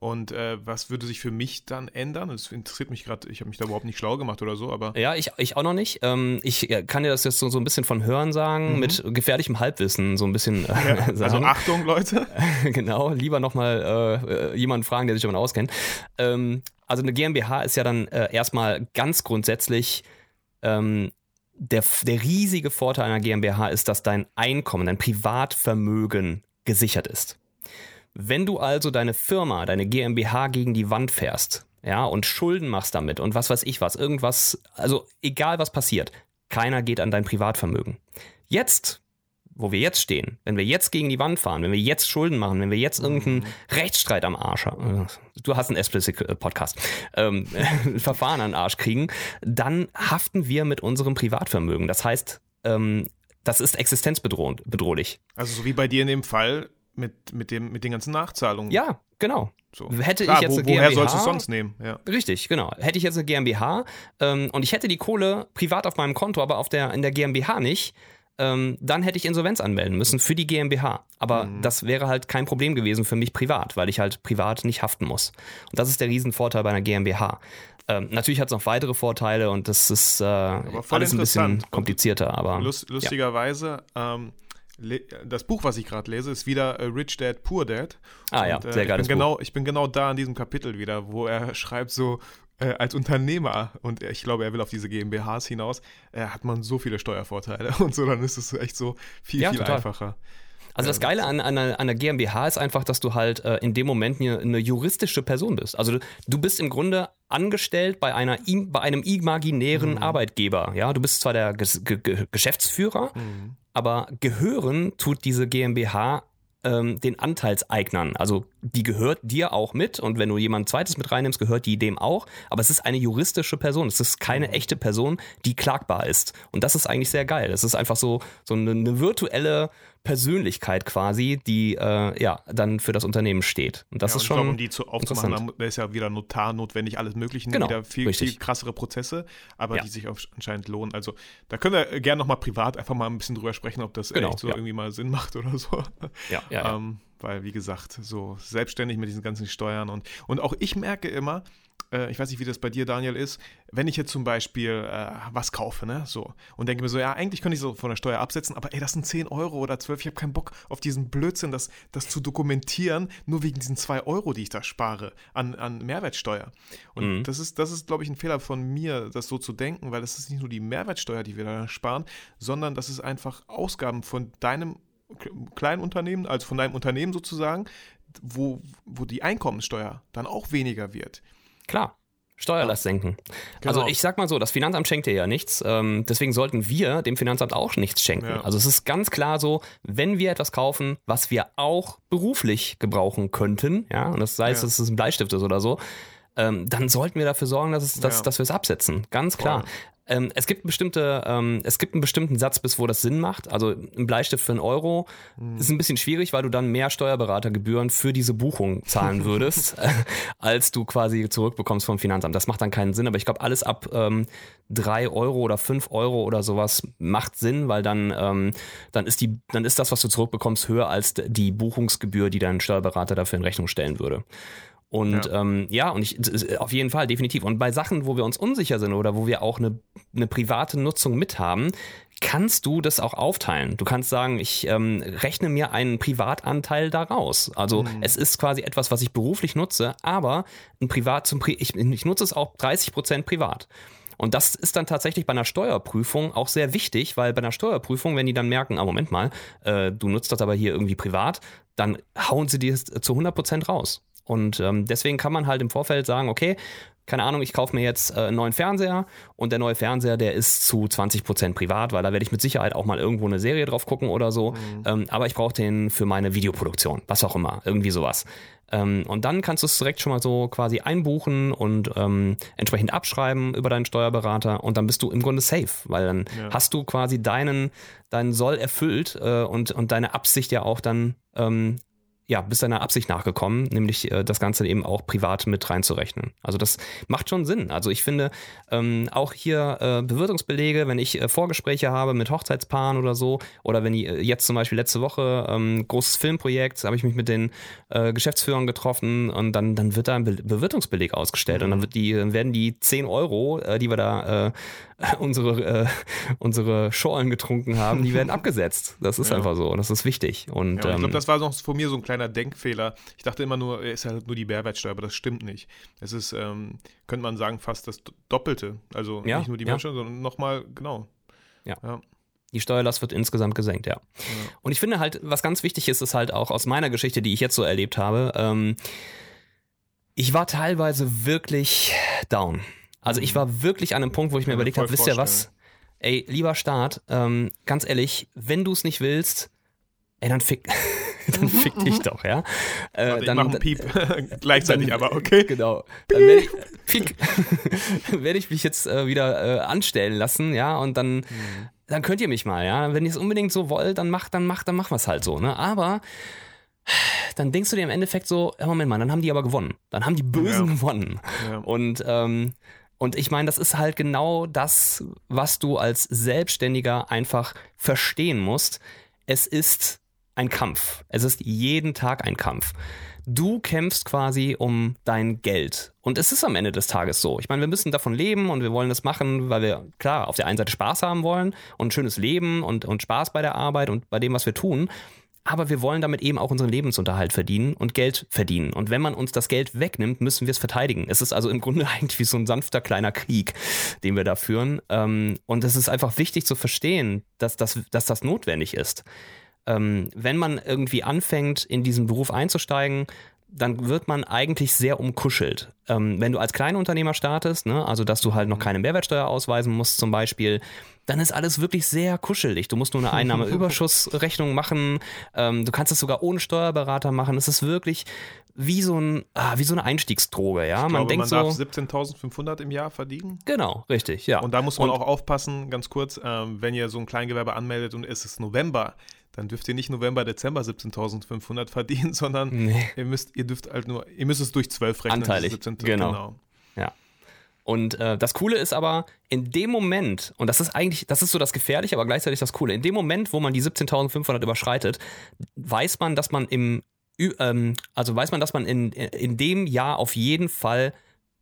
Und äh, was würde sich für mich dann ändern? Das interessiert mich gerade, ich habe mich da überhaupt nicht schlau gemacht oder so, aber. Ja, ich, ich auch noch nicht. Ähm, ich äh, kann dir das jetzt so, so ein bisschen von Hören sagen, mhm. mit gefährlichem Halbwissen, so ein bisschen. Äh, ja, also Achtung, Leute. genau, lieber nochmal äh, jemanden fragen, der sich damit auskennt. Ähm, also eine GmbH ist ja dann äh, erstmal ganz grundsätzlich ähm, der, der riesige Vorteil einer GmbH ist, dass dein Einkommen, dein Privatvermögen gesichert ist. Wenn du also deine Firma, deine GmbH gegen die Wand fährst, ja, und Schulden machst damit und was weiß ich was, irgendwas, also egal was passiert, keiner geht an dein Privatvermögen. Jetzt, wo wir jetzt stehen, wenn wir jetzt gegen die Wand fahren, wenn wir jetzt Schulden machen, wenn wir jetzt irgendeinen mhm. Rechtsstreit am Arsch haben, du hast einen Explicit-Podcast, ähm, Verfahren an den Arsch kriegen, dann haften wir mit unserem Privatvermögen. Das heißt, ähm, das ist existenzbedrohlich. Also so wie bei dir in dem Fall mit, mit, dem, mit den ganzen Nachzahlungen. Ja, genau. So. Hätte Klar, ich jetzt wo, eine GmbH, woher sollst du es sonst nehmen? Ja. Richtig, genau. Hätte ich jetzt eine GmbH ähm, und ich hätte die Kohle privat auf meinem Konto, aber auf der, in der GmbH nicht, ähm, dann hätte ich Insolvenz anmelden müssen für die GmbH. Aber mhm. das wäre halt kein Problem gewesen für mich privat, weil ich halt privat nicht haften muss. Und das ist der Riesenvorteil bei einer GmbH. Ähm, natürlich hat es noch weitere Vorteile und das ist äh, alles ein bisschen komplizierter. Aber Lust, lustigerweise, ja. ähm, das Buch, was ich gerade lese, ist wieder äh, Rich Dad, Poor Dad. Ah ja, und, äh, sehr geiles ich genau, Ich bin genau da in diesem Kapitel wieder, wo er schreibt so, äh, als Unternehmer, und ich glaube, er will auf diese GmbHs hinaus, äh, hat man so viele Steuervorteile und so, dann ist es echt so viel, ja, viel total. einfacher. Also das Geile an, an, einer, an einer GmbH ist einfach, dass du halt äh, in dem Moment eine, eine, juristische Person bist. Also du, du bist im Grunde angestellt bei, einer, bei einem imaginären mhm. Arbeitgeber. Ja, du bist zwar der G G Geschäftsführer, mhm. Aber gehören tut diese GmbH ähm, den Anteilseignern. Also die gehört dir auch mit und wenn du jemand zweites mit reinnimmst, gehört die dem auch. Aber es ist eine juristische Person. Es ist keine mhm. echte Person, die klagbar ist. Und das ist eigentlich sehr geil. Es ist einfach so, so eine, eine virtuelle Persönlichkeit quasi, die äh, ja dann für das Unternehmen steht. Und das ja, ist schon. Glaube, um die zu aufzumachen, da ist ja wieder Notar notwendig, alles Mögliche, genau, wieder viel, viel krassere Prozesse, aber ja. die sich anscheinend lohnen. Also da können wir gerne nochmal privat einfach mal ein bisschen drüber sprechen, ob das genau, echt so ja. irgendwie mal Sinn macht oder so. Ja, ja. ähm, weil, wie gesagt, so selbstständig mit diesen ganzen Steuern und, und auch ich merke immer, äh, ich weiß nicht, wie das bei dir, Daniel, ist, wenn ich jetzt zum Beispiel äh, was kaufe, ne, so, und denke mir so, ja, eigentlich könnte ich so von der Steuer absetzen, aber ey, das sind 10 Euro oder 12, ich habe keinen Bock auf diesen Blödsinn, das, das zu dokumentieren, nur wegen diesen 2 Euro, die ich da spare an, an Mehrwertsteuer. Und mhm. das ist, das ist, glaube ich, ein Fehler von mir, das so zu denken, weil das ist nicht nur die Mehrwertsteuer, die wir da sparen, sondern das ist einfach Ausgaben von deinem kleinen Unternehmen, also von deinem Unternehmen sozusagen, wo, wo die Einkommenssteuer dann auch weniger wird. Klar. Steuerlast senken. Genau. Also ich sag mal so, das Finanzamt schenkt dir ja nichts, ähm, deswegen sollten wir dem Finanzamt auch nichts schenken. Ja. Also es ist ganz klar so, wenn wir etwas kaufen, was wir auch beruflich gebrauchen könnten, ja, und das sei es, ja. dass es ein Bleistift ist oder so, ähm, dann sollten wir dafür sorgen, dass, es, dass, ja. dass wir es absetzen. Ganz klar. Ähm, es gibt bestimmte, ähm, es gibt einen bestimmten Satz, bis wo das Sinn macht. Also ein Bleistift für einen Euro mhm. ist ein bisschen schwierig, weil du dann mehr Steuerberatergebühren für diese Buchung zahlen würdest, äh, als du quasi zurückbekommst vom Finanzamt. Das macht dann keinen Sinn, aber ich glaube, alles ab ähm, 3 Euro oder 5 Euro oder sowas macht Sinn, weil dann, ähm, dann, ist die, dann ist das, was du zurückbekommst, höher als die Buchungsgebühr, die dein Steuerberater dafür in Rechnung stellen würde. Und ja, ähm, ja und ich auf jeden Fall, definitiv. Und bei Sachen, wo wir uns unsicher sind oder wo wir auch eine, eine private Nutzung mithaben, kannst du das auch aufteilen. Du kannst sagen, ich ähm, rechne mir einen Privatanteil daraus. Also mhm. es ist quasi etwas, was ich beruflich nutze, aber ein Privat zum Pri ich, ich nutze es auch 30 Prozent privat. Und das ist dann tatsächlich bei einer Steuerprüfung auch sehr wichtig, weil bei einer Steuerprüfung, wenn die dann merken, ah, Moment mal, äh, du nutzt das aber hier irgendwie privat, dann hauen sie dir zu 100 Prozent raus. Und ähm, deswegen kann man halt im Vorfeld sagen, okay, keine Ahnung, ich kaufe mir jetzt äh, einen neuen Fernseher und der neue Fernseher, der ist zu 20% privat, weil da werde ich mit Sicherheit auch mal irgendwo eine Serie drauf gucken oder so. Mhm. Ähm, aber ich brauche den für meine Videoproduktion, was auch immer, irgendwie sowas. Ähm, und dann kannst du es direkt schon mal so quasi einbuchen und ähm, entsprechend abschreiben über deinen Steuerberater und dann bist du im Grunde safe, weil dann ja. hast du quasi deinen, deinen Soll erfüllt äh, und, und deine Absicht ja auch dann ähm, ja, bist deiner Absicht nachgekommen, nämlich äh, das Ganze eben auch privat mit reinzurechnen. Also das macht schon Sinn. Also ich finde ähm, auch hier äh, Bewirtungsbelege, wenn ich äh, Vorgespräche habe mit Hochzeitspaaren oder so, oder wenn ich äh, jetzt zum Beispiel letzte Woche ähm, großes Filmprojekt, habe ich mich mit den äh, Geschäftsführern getroffen und dann, dann wird da ein Be Bewirtungsbeleg ausgestellt mhm. und dann wird die, werden die 10 Euro, äh, die wir da unsere, äh, unsere Schorlen getrunken haben, die werden abgesetzt. Das ist ja. einfach so. Das ist wichtig. Und, ja, ich glaube, ähm, das war noch von mir so ein kleiner Denkfehler. Ich dachte immer nur, es ist halt nur die Mehrwertsteuer, aber das stimmt nicht. Es ist, ähm, könnte man sagen, fast das Doppelte. Also ja, nicht nur die Mehrwertsteuer, sondern nochmal, genau. Ja. Die Steuerlast wird insgesamt gesenkt, ja. ja. Und ich finde halt, was ganz wichtig ist, ist halt auch aus meiner Geschichte, die ich jetzt so erlebt habe, ähm, ich war teilweise wirklich down. Also ich war wirklich an einem Punkt, wo ich mir überlegt habe, wisst ihr was? Ey, lieber Staat, ähm, ganz ehrlich, wenn du es nicht willst, ey, dann fick, dann fick dich doch, ja. Äh, Warte, dann, ich mach einen Piep gleichzeitig, dann, aber okay. Genau. Dann werde ich, werd ich mich jetzt äh, wieder äh, anstellen lassen, ja, und dann, mhm. dann könnt ihr mich mal, ja. Wenn ihr es unbedingt so wollt, dann macht, dann macht, dann machen wir es halt so, ne. Aber dann denkst du dir im Endeffekt so, ja, Moment mal, dann haben die aber gewonnen. Dann haben die Bösen ja. gewonnen. Ja. Und ähm, und ich meine, das ist halt genau das, was du als Selbstständiger einfach verstehen musst. Es ist ein Kampf. Es ist jeden Tag ein Kampf. Du kämpfst quasi um dein Geld. Und es ist am Ende des Tages so. Ich meine, wir müssen davon leben und wir wollen das machen, weil wir, klar, auf der einen Seite Spaß haben wollen und ein schönes Leben und, und Spaß bei der Arbeit und bei dem, was wir tun aber wir wollen damit eben auch unseren Lebensunterhalt verdienen und Geld verdienen. Und wenn man uns das Geld wegnimmt, müssen wir es verteidigen. Es ist also im Grunde eigentlich wie so ein sanfter kleiner Krieg, den wir da führen. Ähm, und es ist einfach wichtig zu verstehen, dass das, dass das notwendig ist. Ähm, wenn man irgendwie anfängt, in diesen Beruf einzusteigen, dann wird man eigentlich sehr umkuschelt. Ähm, wenn du als Kleinunternehmer startest, ne, also dass du halt noch keine Mehrwertsteuer ausweisen musst zum Beispiel, dann ist alles wirklich sehr kuschelig. Du musst nur eine Einnahmeüberschussrechnung machen. Ähm, du kannst es sogar ohne Steuerberater machen. Es ist wirklich wie so, ein, ah, wie so eine Einstiegsdroge. Ja? Ich man glaube, denkt man darf so, 17.500 im Jahr verdienen. Genau, richtig, ja. Und da muss man und, auch aufpassen, ganz kurz, ähm, wenn ihr so ein Kleingewerbe anmeldet und es ist November, dann dürft ihr nicht November, Dezember 17.500 verdienen, sondern nee. ihr müsst, ihr dürft halt nur, ihr müsst es durch 12 rechnen. Anteilig, 17, genau. genau. Ja. Und äh, das Coole ist aber, in dem Moment, und das ist eigentlich, das ist so das Gefährliche, aber gleichzeitig das Coole, in dem Moment, wo man die 17.500 überschreitet, weiß man, dass man im, ähm, also weiß man, dass man in, in dem Jahr auf jeden Fall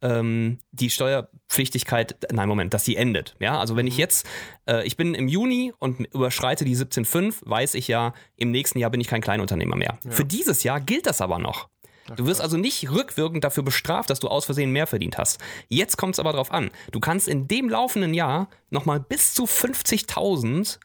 ähm, die Steuerpflichtigkeit, nein, Moment, dass sie endet. Ja, also wenn ich mhm. jetzt, äh, ich bin im Juni und überschreite die 17,5, weiß ich ja, im nächsten Jahr bin ich kein Kleinunternehmer mehr. Ja. Für dieses Jahr gilt das aber noch. Du wirst also nicht rückwirkend dafür bestraft, dass du aus Versehen mehr verdient hast. Jetzt kommt es aber drauf an. Du kannst in dem laufenden Jahr nochmal bis zu 50.000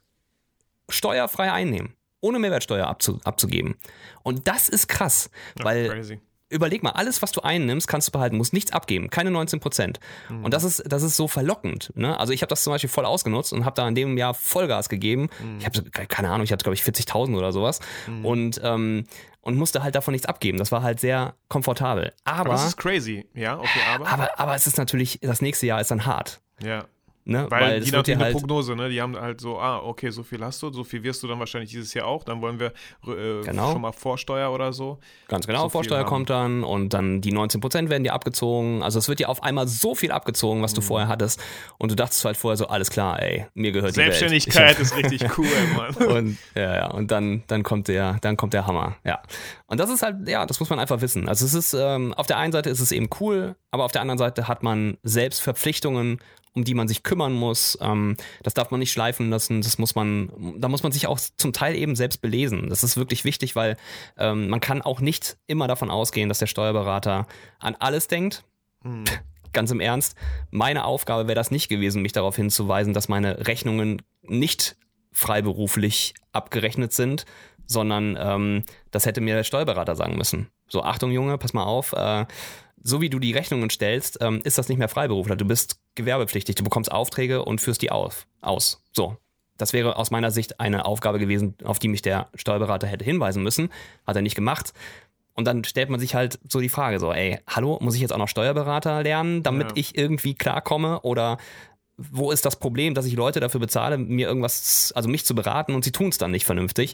steuerfrei einnehmen, ohne Mehrwertsteuer abzu abzugeben. Und das ist krass, weil crazy überleg mal, alles, was du einnimmst, kannst du behalten, musst nichts abgeben, keine 19 Prozent. Mhm. Und das ist, das ist so verlockend. Ne? Also ich habe das zum Beispiel voll ausgenutzt und habe da in dem Jahr Vollgas gegeben. Mhm. Ich habe, keine Ahnung, ich hatte, glaube ich, 40.000 oder sowas. Mhm. Und, ähm, und musste halt davon nichts abgeben. Das war halt sehr komfortabel. Aber, aber das ist crazy, ja, okay, aber. aber. Aber es ist natürlich, das nächste Jahr ist dann hart. Ja. Ne? Weil, Weil die natürlich halt eine Prognose, ne? Die haben halt so, ah, okay, so viel hast du, so viel wirst du dann wahrscheinlich dieses Jahr auch. Dann wollen wir äh, genau. schon mal Vorsteuer oder so. Ganz genau, so Vorsteuer kommt dann und dann die 19% werden dir abgezogen. Also es wird dir auf einmal so viel abgezogen, was du mhm. vorher hattest. Und du dachtest halt vorher so, alles klar, ey, mir gehört die Selbstständigkeit ist richtig cool, Mann. und ja, ja, und dann, dann kommt der, dann kommt der Hammer, ja. Und das ist halt, ja, das muss man einfach wissen. Also es ist, ähm, auf der einen Seite ist es eben cool, aber auf der anderen Seite hat man selbst Verpflichtungen um die man sich kümmern muss. Ähm, das darf man nicht schleifen lassen. Das muss man, da muss man sich auch zum Teil eben selbst belesen. Das ist wirklich wichtig, weil ähm, man kann auch nicht immer davon ausgehen, dass der Steuerberater an alles denkt. Mhm. Ganz im Ernst, meine Aufgabe wäre das nicht gewesen, mich darauf hinzuweisen, dass meine Rechnungen nicht freiberuflich abgerechnet sind, sondern ähm, das hätte mir der Steuerberater sagen müssen. So, Achtung Junge, pass mal auf, äh, so wie du die Rechnungen stellst, ähm, ist das nicht mehr Freiberufler. Du bist gewerbepflichtig, du bekommst Aufträge und führst die auf, aus. So. Das wäre aus meiner Sicht eine Aufgabe gewesen, auf die mich der Steuerberater hätte hinweisen müssen. Hat er nicht gemacht. Und dann stellt man sich halt so die Frage so, ey, hallo, muss ich jetzt auch noch Steuerberater lernen, damit ja. ich irgendwie klarkomme? Oder wo ist das Problem, dass ich Leute dafür bezahle, mir irgendwas, also mich zu beraten und sie tun es dann nicht vernünftig?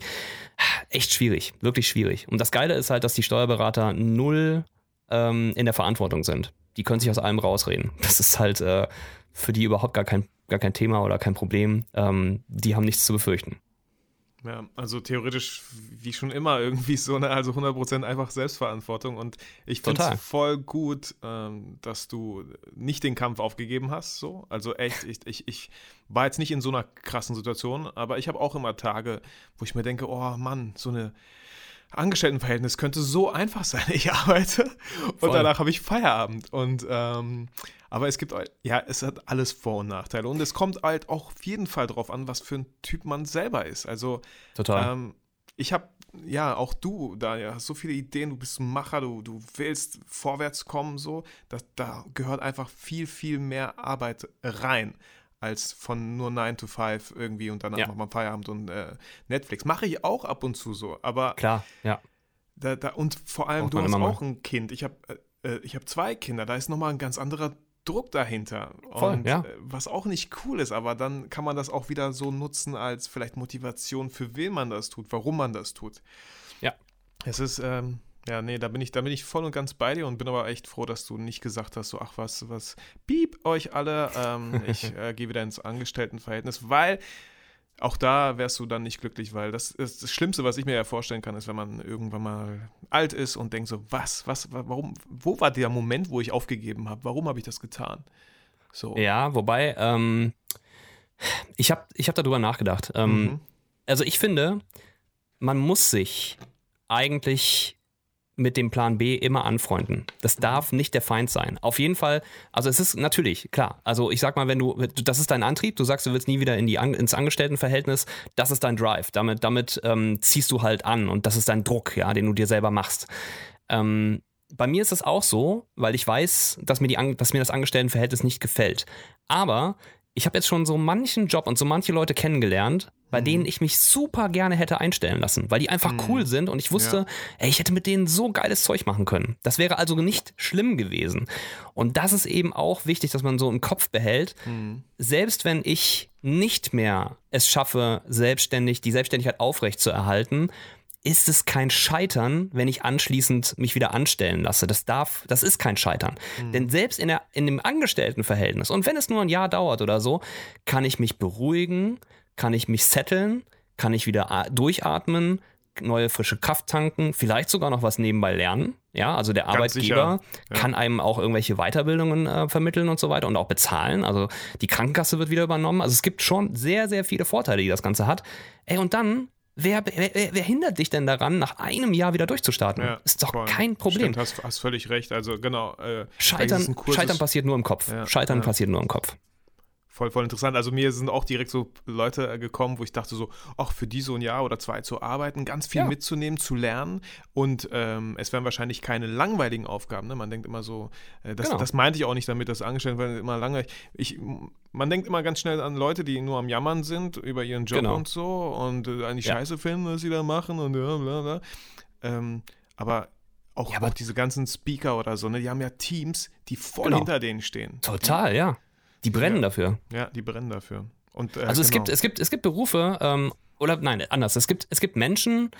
Echt schwierig, wirklich schwierig. Und das Geile ist halt, dass die Steuerberater null ähm, in der Verantwortung sind. Die können sich aus allem rausreden. Das ist halt äh, für die überhaupt gar kein, gar kein Thema oder kein Problem. Ähm, die haben nichts zu befürchten. Ja, also theoretisch wie schon immer irgendwie so eine, also 100% einfach Selbstverantwortung und ich finde es voll gut, ähm, dass du nicht den Kampf aufgegeben hast, so, also echt, ich, ich, ich war jetzt nicht in so einer krassen Situation, aber ich habe auch immer Tage, wo ich mir denke, oh Mann, so eine Angestelltenverhältnis könnte so einfach sein. Ich arbeite und Voll. danach habe ich Feierabend. Und ähm, Aber es gibt, ja, es hat alles Vor- und Nachteile. Und es kommt halt auch auf jeden Fall drauf an, was für ein Typ man selber ist. Also, Total. ähm, ich habe, ja, auch du, da ja, hast so viele Ideen, du bist ein Macher, du, du willst vorwärts kommen, so. Das, da gehört einfach viel, viel mehr Arbeit rein als von nur 9 to 5 irgendwie und danach Ja. macht man Feierabend und äh, Netflix. Mache ich auch ab und zu so, aber Klar, ja. da, da, und vor allem, Braucht du hast mal. auch ein Kind. Ich habe äh, ich hab zwei Kinder, da ist nochmal ein ganz anderer Druck dahinter. Voll, und ja. äh, was auch nicht cool ist, aber dann kann man das auch wieder so nutzen als vielleicht Motivation, für wen man das tut, warum man das tut. Ja. Es ist, ähm, ja, nee, da bin ich, da bin ich voll und ganz bei dir und bin aber echt froh, dass du nicht gesagt hast, so, ach was, was, piep euch alle, ähm, ich äh, gehe wieder ins Angestelltenverhältnis, weil auch da wärst du dann nicht glücklich, weil das ist das Schlimmste, was ich mir ja vorstellen kann, ist, wenn man irgendwann mal alt ist und denkt so, was, was, wa- warum, wo war der Moment, wo ich aufgegeben habe? Warum habe ich das getan? So. Ja, wobei, ähm, ich habe ich hab darüber nachgedacht. Ähm, Mhm. Also ich finde, man muss sich eigentlich mit dem Plan B immer anfreunden. Das darf nicht der Feind sein. Auf jeden Fall, also es ist natürlich, klar, also ich sag mal, wenn du, das ist dein Antrieb, du sagst, du willst nie wieder in die, ins Angestelltenverhältnis, das ist dein Drive. Damit, damit ähm, ziehst du halt an und das ist dein Druck, ja, den du dir selber machst. Ähm, bei mir ist es auch so, weil ich weiß, dass mir, die, dass mir das Angestelltenverhältnis nicht gefällt. Aber ich habe jetzt schon so manchen Job und so manche Leute kennengelernt, bei denen ich mich super gerne hätte einstellen lassen, weil die einfach cool sind und ich wusste, Ja. ey, ich hätte mit denen so geiles Zeug machen können. Das wäre also nicht schlimm gewesen. Und das ist eben auch wichtig, dass man so im Kopf behält, Mhm. selbst wenn ich nicht mehr es schaffe, selbstständig, die Selbstständigkeit aufrecht zu erhalten, ist es kein Scheitern, wenn ich anschließend mich wieder anstellen lasse. Das darf, das ist kein Scheitern. Denn selbst in, der, in dem Angestelltenverhältnis, und wenn es nur ein Jahr dauert oder so, kann ich mich beruhigen, kann ich mich setteln, kann ich wieder durchatmen, neue frische Kraft tanken, vielleicht sogar noch was nebenbei lernen. Ja, also der Ganz Arbeitgeber ja. kann einem auch irgendwelche Weiterbildungen äh, vermitteln und so weiter und auch bezahlen. Also die Krankenkasse wird wieder übernommen. Also es gibt schon sehr, sehr viele Vorteile, die das Ganze hat. Ey, und dann, wer, wer, wer- hindert dich denn daran, nach einem Jahr wieder durchzustarten? Ja, ist doch voll. kein Problem. Stimmt, hast, hast völlig recht. Also genau. Äh, Scheitern, kurzes- Scheitern passiert nur im Kopf. Ja, Scheitern ja. passiert nur im Kopf. Voll, voll interessant. Also mir sind auch direkt so Leute äh, gekommen, wo ich dachte so, ach, für die so ein Jahr oder zwei zu arbeiten, ganz viel Ja. mitzunehmen, zu lernen. Und ähm, es wären wahrscheinlich keine langweiligen Aufgaben. Ne? Man denkt immer so, äh, das, Genau. das meinte ich auch nicht damit, dass Angestellte immer langweilig. Ich, man denkt immer ganz schnell an Leute, die nur am Jammern sind über ihren Job Genau. und so und äh, eigentlich Ja. scheiße finden, was sie da machen und ja, bla bla. Ähm, aber auch, Ja, aber- auch diese ganzen Speaker oder so, ne, die haben ja Teams, die voll Genau. hinter denen stehen. Total, ja. Die brennen Ja. dafür. Ja, die brennen dafür. Und, äh, Also es genau. gibt, es gibt, es gibt Berufe, ähm, oder nein, anders. Es gibt, es gibt Menschen,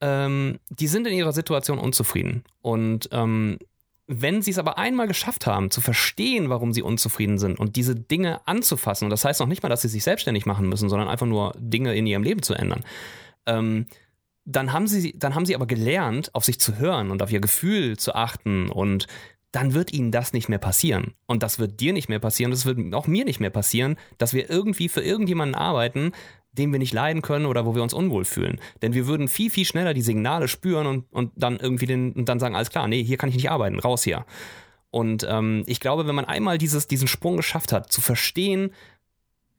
ähm, die sind in ihrer Situation unzufrieden. Und ähm, wenn sie es aber einmal geschafft haben, zu verstehen, warum sie unzufrieden sind und diese Dinge anzufassen, und das heißt noch nicht mal, dass sie sich selbstständig machen müssen, sondern einfach nur Dinge in ihrem Leben zu ändern, ähm, dann haben sie, dann haben sie aber gelernt, auf sich zu hören und auf ihr Gefühl zu achten und dann wird ihnen das nicht mehr passieren. Und das wird dir nicht mehr passieren, das wird auch mir nicht mehr passieren, dass wir irgendwie für irgendjemanden arbeiten, den wir nicht leiden können oder wo wir uns unwohl fühlen. Denn wir würden viel, viel schneller die Signale spüren und, und dann irgendwie den, und dann sagen, alles klar, nee, hier kann ich nicht arbeiten, raus hier. Und ähm, ich glaube, wenn man einmal dieses, diesen Sprung geschafft hat, zu verstehen,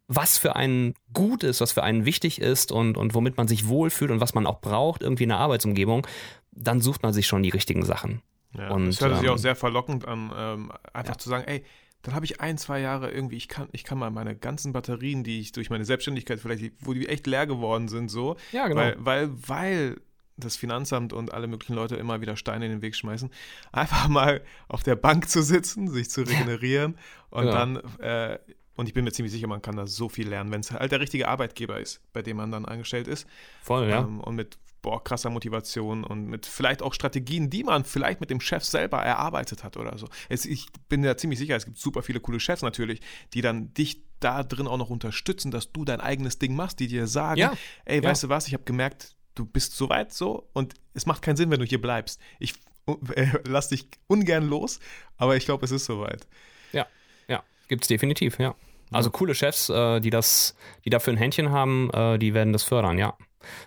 was für einen gut ist, was für einen wichtig ist und, und womit man sich wohlfühlt und was man auch braucht, irgendwie in der Arbeitsumgebung, dann sucht man sich schon die richtigen Sachen. Ja, Und, das hört sich ähm, auch sehr verlockend an, ähm, einfach Ja. zu sagen, ey, dann habe ich ein, zwei Jahre irgendwie, ich kann, ich kann mal meine ganzen Batterien, die ich durch meine Selbstständigkeit vielleicht, wo die echt leer geworden sind, so, Ja, genau. weil, weil, weil das Finanzamt und alle möglichen Leute immer wieder Steine in den Weg schmeißen, einfach mal auf der Bank zu sitzen, sich zu regenerieren und Genau. dann, äh, und ich bin mir ziemlich sicher, man kann da so viel lernen, wenn es halt der richtige Arbeitgeber ist, bei dem man dann angestellt ist. Voll, ja. Ähm, und mit boah, krasser Motivation und mit vielleicht auch Strategien, die man vielleicht mit dem Chef selber erarbeitet hat oder so. Es, ich bin ja ziemlich sicher, es gibt super viele coole Chefs natürlich, die dann dich da drin auch noch unterstützen, dass du dein eigenes Ding machst, die dir sagen, Ja, ey, ja. weißt du was, ich habe gemerkt, du bist so weit so und es macht keinen Sinn, wenn du hier bleibst. Ich äh, lass dich ungern los, aber ich glaube, es ist soweit. Ja, ja, gibt's definitiv, ja. Also coole Chefs, äh, die das, die dafür ein Händchen haben, äh, die werden das fördern, ja.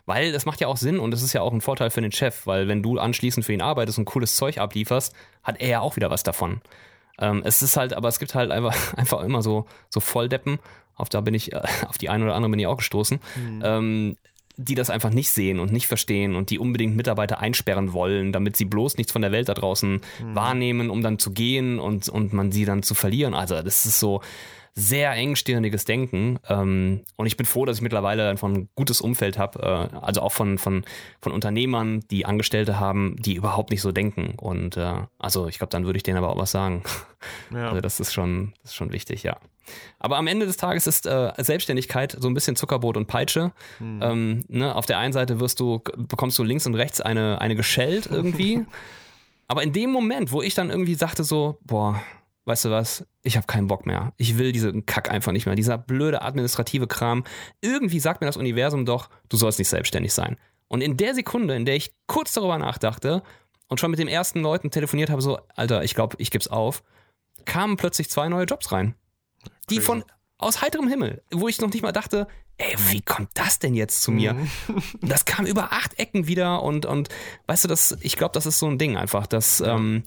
Weil das macht ja auch Sinn und es ist ja auch ein Vorteil für den Chef, weil wenn du anschließend für ihn arbeitest und cooles Zeug ablieferst, hat er ja auch wieder was davon. Ähm, es ist halt, aber es gibt halt einfach, einfach immer so, so Volldeppen. Auf da bin ich, äh, auf die eine oder andere bin ich auch gestoßen. Mhm. Ähm, die das einfach nicht sehen und nicht verstehen und die unbedingt Mitarbeiter einsperren wollen, damit sie bloß nichts von der Welt da draußen mhm. wahrnehmen, um dann zu gehen und, und man sie dann zu verlieren. Also das ist so sehr engstirniges Denken. Ähm, und ich bin froh, dass ich mittlerweile einfach ein gutes Umfeld habe, äh, also auch von, von, von Unternehmern, die Angestellte haben, die überhaupt nicht so denken. Und äh, also ich glaube, dann würde ich denen aber auch was sagen. Ja. Also das ist schon, das ist schon wichtig, ja. Aber am Ende des Tages ist äh, Selbstständigkeit so ein bisschen Zuckerbrot und Peitsche. Hm. Ähm, ne? Auf der einen Seite wirst du, bekommst du links und rechts eine, eine geschellt irgendwie. Aber in dem Moment, wo ich dann irgendwie sagte so, boah, weißt du was, ich habe keinen Bock mehr. Ich will diesen Kack einfach nicht mehr. Dieser blöde administrative Kram. Irgendwie sagt mir das Universum doch, du sollst nicht selbstständig sein. Und in der Sekunde, in der ich kurz darüber nachdachte und schon mit den ersten Leuten telefoniert habe, so, Alter, ich glaube, ich gebe es auf, kamen plötzlich zwei neue Jobs rein. Die von aus heiterem Himmel, wo ich noch nicht mal dachte, ey, wie kommt das denn jetzt zu mir? Mhm. Das kam über acht Ecken wieder und, und weißt du, das, ich glaube, das ist so ein Ding einfach, dass ähm,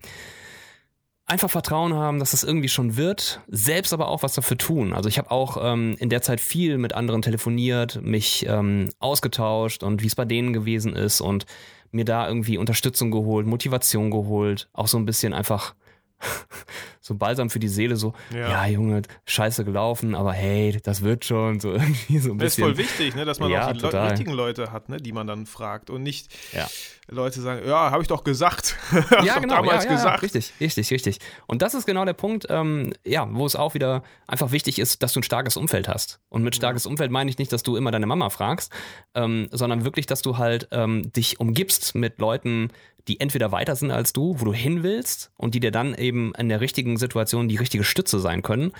einfach Vertrauen haben, dass das irgendwie schon wird, selbst aber auch was dafür tun. Also ich habe auch ähm, in der Zeit viel mit anderen telefoniert, mich ähm, ausgetauscht und wie es bei denen gewesen ist und mir da irgendwie Unterstützung geholt, Motivation geholt, auch so ein bisschen einfach so Balsam für die Seele, so, ja. ja. Junge, scheiße gelaufen, aber hey, das wird schon, so irgendwie so ein bisschen. Das ist voll wichtig, ne, dass man ja, auch die Le richtigen Leute hat, ne, die man dann fragt und nicht ja. Leute sagen, ja, habe ich doch gesagt. ja, genau, damals ja, gesagt. richtig, richtig, richtig. Und das ist genau der Punkt, ähm, ja, wo es auch wieder einfach wichtig ist, dass du ein starkes Umfeld hast. Und mit starkes Umfeld meine ich nicht, dass du immer deine Mama fragst, ähm, sondern wirklich, dass du halt ähm, dich umgibst mit Leuten, die entweder weiter sind als du, wo du hin willst und die dir dann eben in der richtigen Situation die richtige Stütze sein können.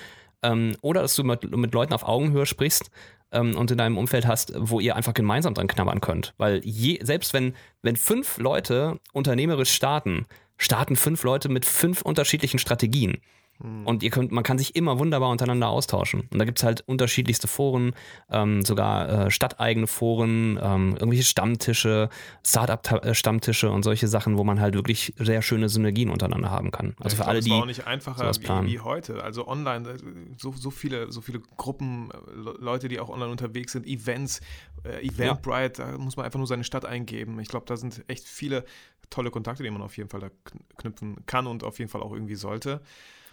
Ähm, oder dass du mit, mit, Leuten auf Augenhöhe sprichst ähm, und in deinem Umfeld hast, wo ihr einfach gemeinsam dran knabbern könnt. Weil je, selbst wenn, wenn fünf Leute unternehmerisch starten, starten fünf Leute mit fünf unterschiedlichen Strategien. Hm. Und ihr könnt, man kann sich immer wunderbar untereinander austauschen. Und da gibt es halt unterschiedlichste Foren, ähm, sogar äh, stadteigene Foren, ähm, irgendwelche Stammtische, Startup-Stammtische und solche Sachen, wo man halt wirklich sehr schöne Synergien untereinander haben kann. Also ich für alle, die. Das war auch nicht einfacher wie, wie, heute. Also online, äh, so, so, viele, so viele Gruppen, äh, Leute, die auch online unterwegs sind, Events, äh, Eventbrite, ja. da muss man einfach nur seine Stadt eingeben. Ich glaube, da sind echt viele tolle Kontakte, die man auf jeden Fall da knüpfen kann und auf jeden Fall auch irgendwie sollte.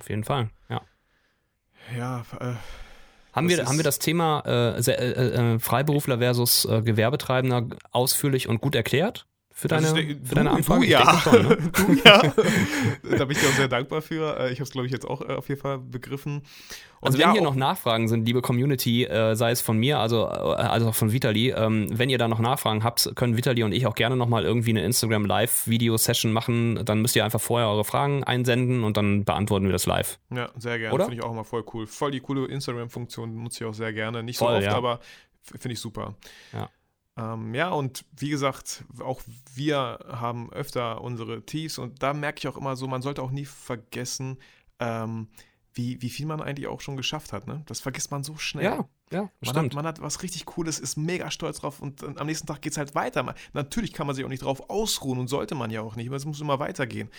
Auf jeden Fall, ja. Ja, äh, haben wir, haben wir das Thema äh, äh, äh, Freiberufler versus äh, Gewerbetreibender ausführlich und gut erklärt? Für deine, also ich, für deine du, Anfrage? Du, ja. Schon, ne? du, ja. da bin ich dir auch sehr dankbar für. Äh, ich habe es, glaube ich, jetzt auch äh, auf jeden Fall begriffen. Und also wenn ja, hier noch Nachfragen sind, liebe Community, äh, sei es von mir, also, also auch von Vitali, ähm, wenn ihr da noch Nachfragen habt, können Vitali und ich auch gerne nochmal irgendwie eine Instagram Live-Video-Session machen. Dann müsst ihr einfach vorher eure Fragen einsenden und dann beantworten wir das live. Ja, sehr gerne. Finde ich auch immer voll cool. Voll die coole Instagram-Funktion nutze ich auch sehr gerne. Nicht so voll, oft, ja. aber finde ich super. Ja. Ähm, ja, und wie gesagt, auch wir haben öfter unsere Tiefs und da merke ich auch immer so, man sollte auch nie vergessen, ähm, wie, wie viel man eigentlich auch schon geschafft hat. Ne? Das vergisst man so schnell. Ja, ja, man stimmt. Hat, man hat was richtig Cooles, ist mega stolz drauf und, am nächsten Tag geht es halt weiter. Man, natürlich kann man sich auch nicht drauf ausruhen und sollte man ja auch nicht, es muss immer weitergehen.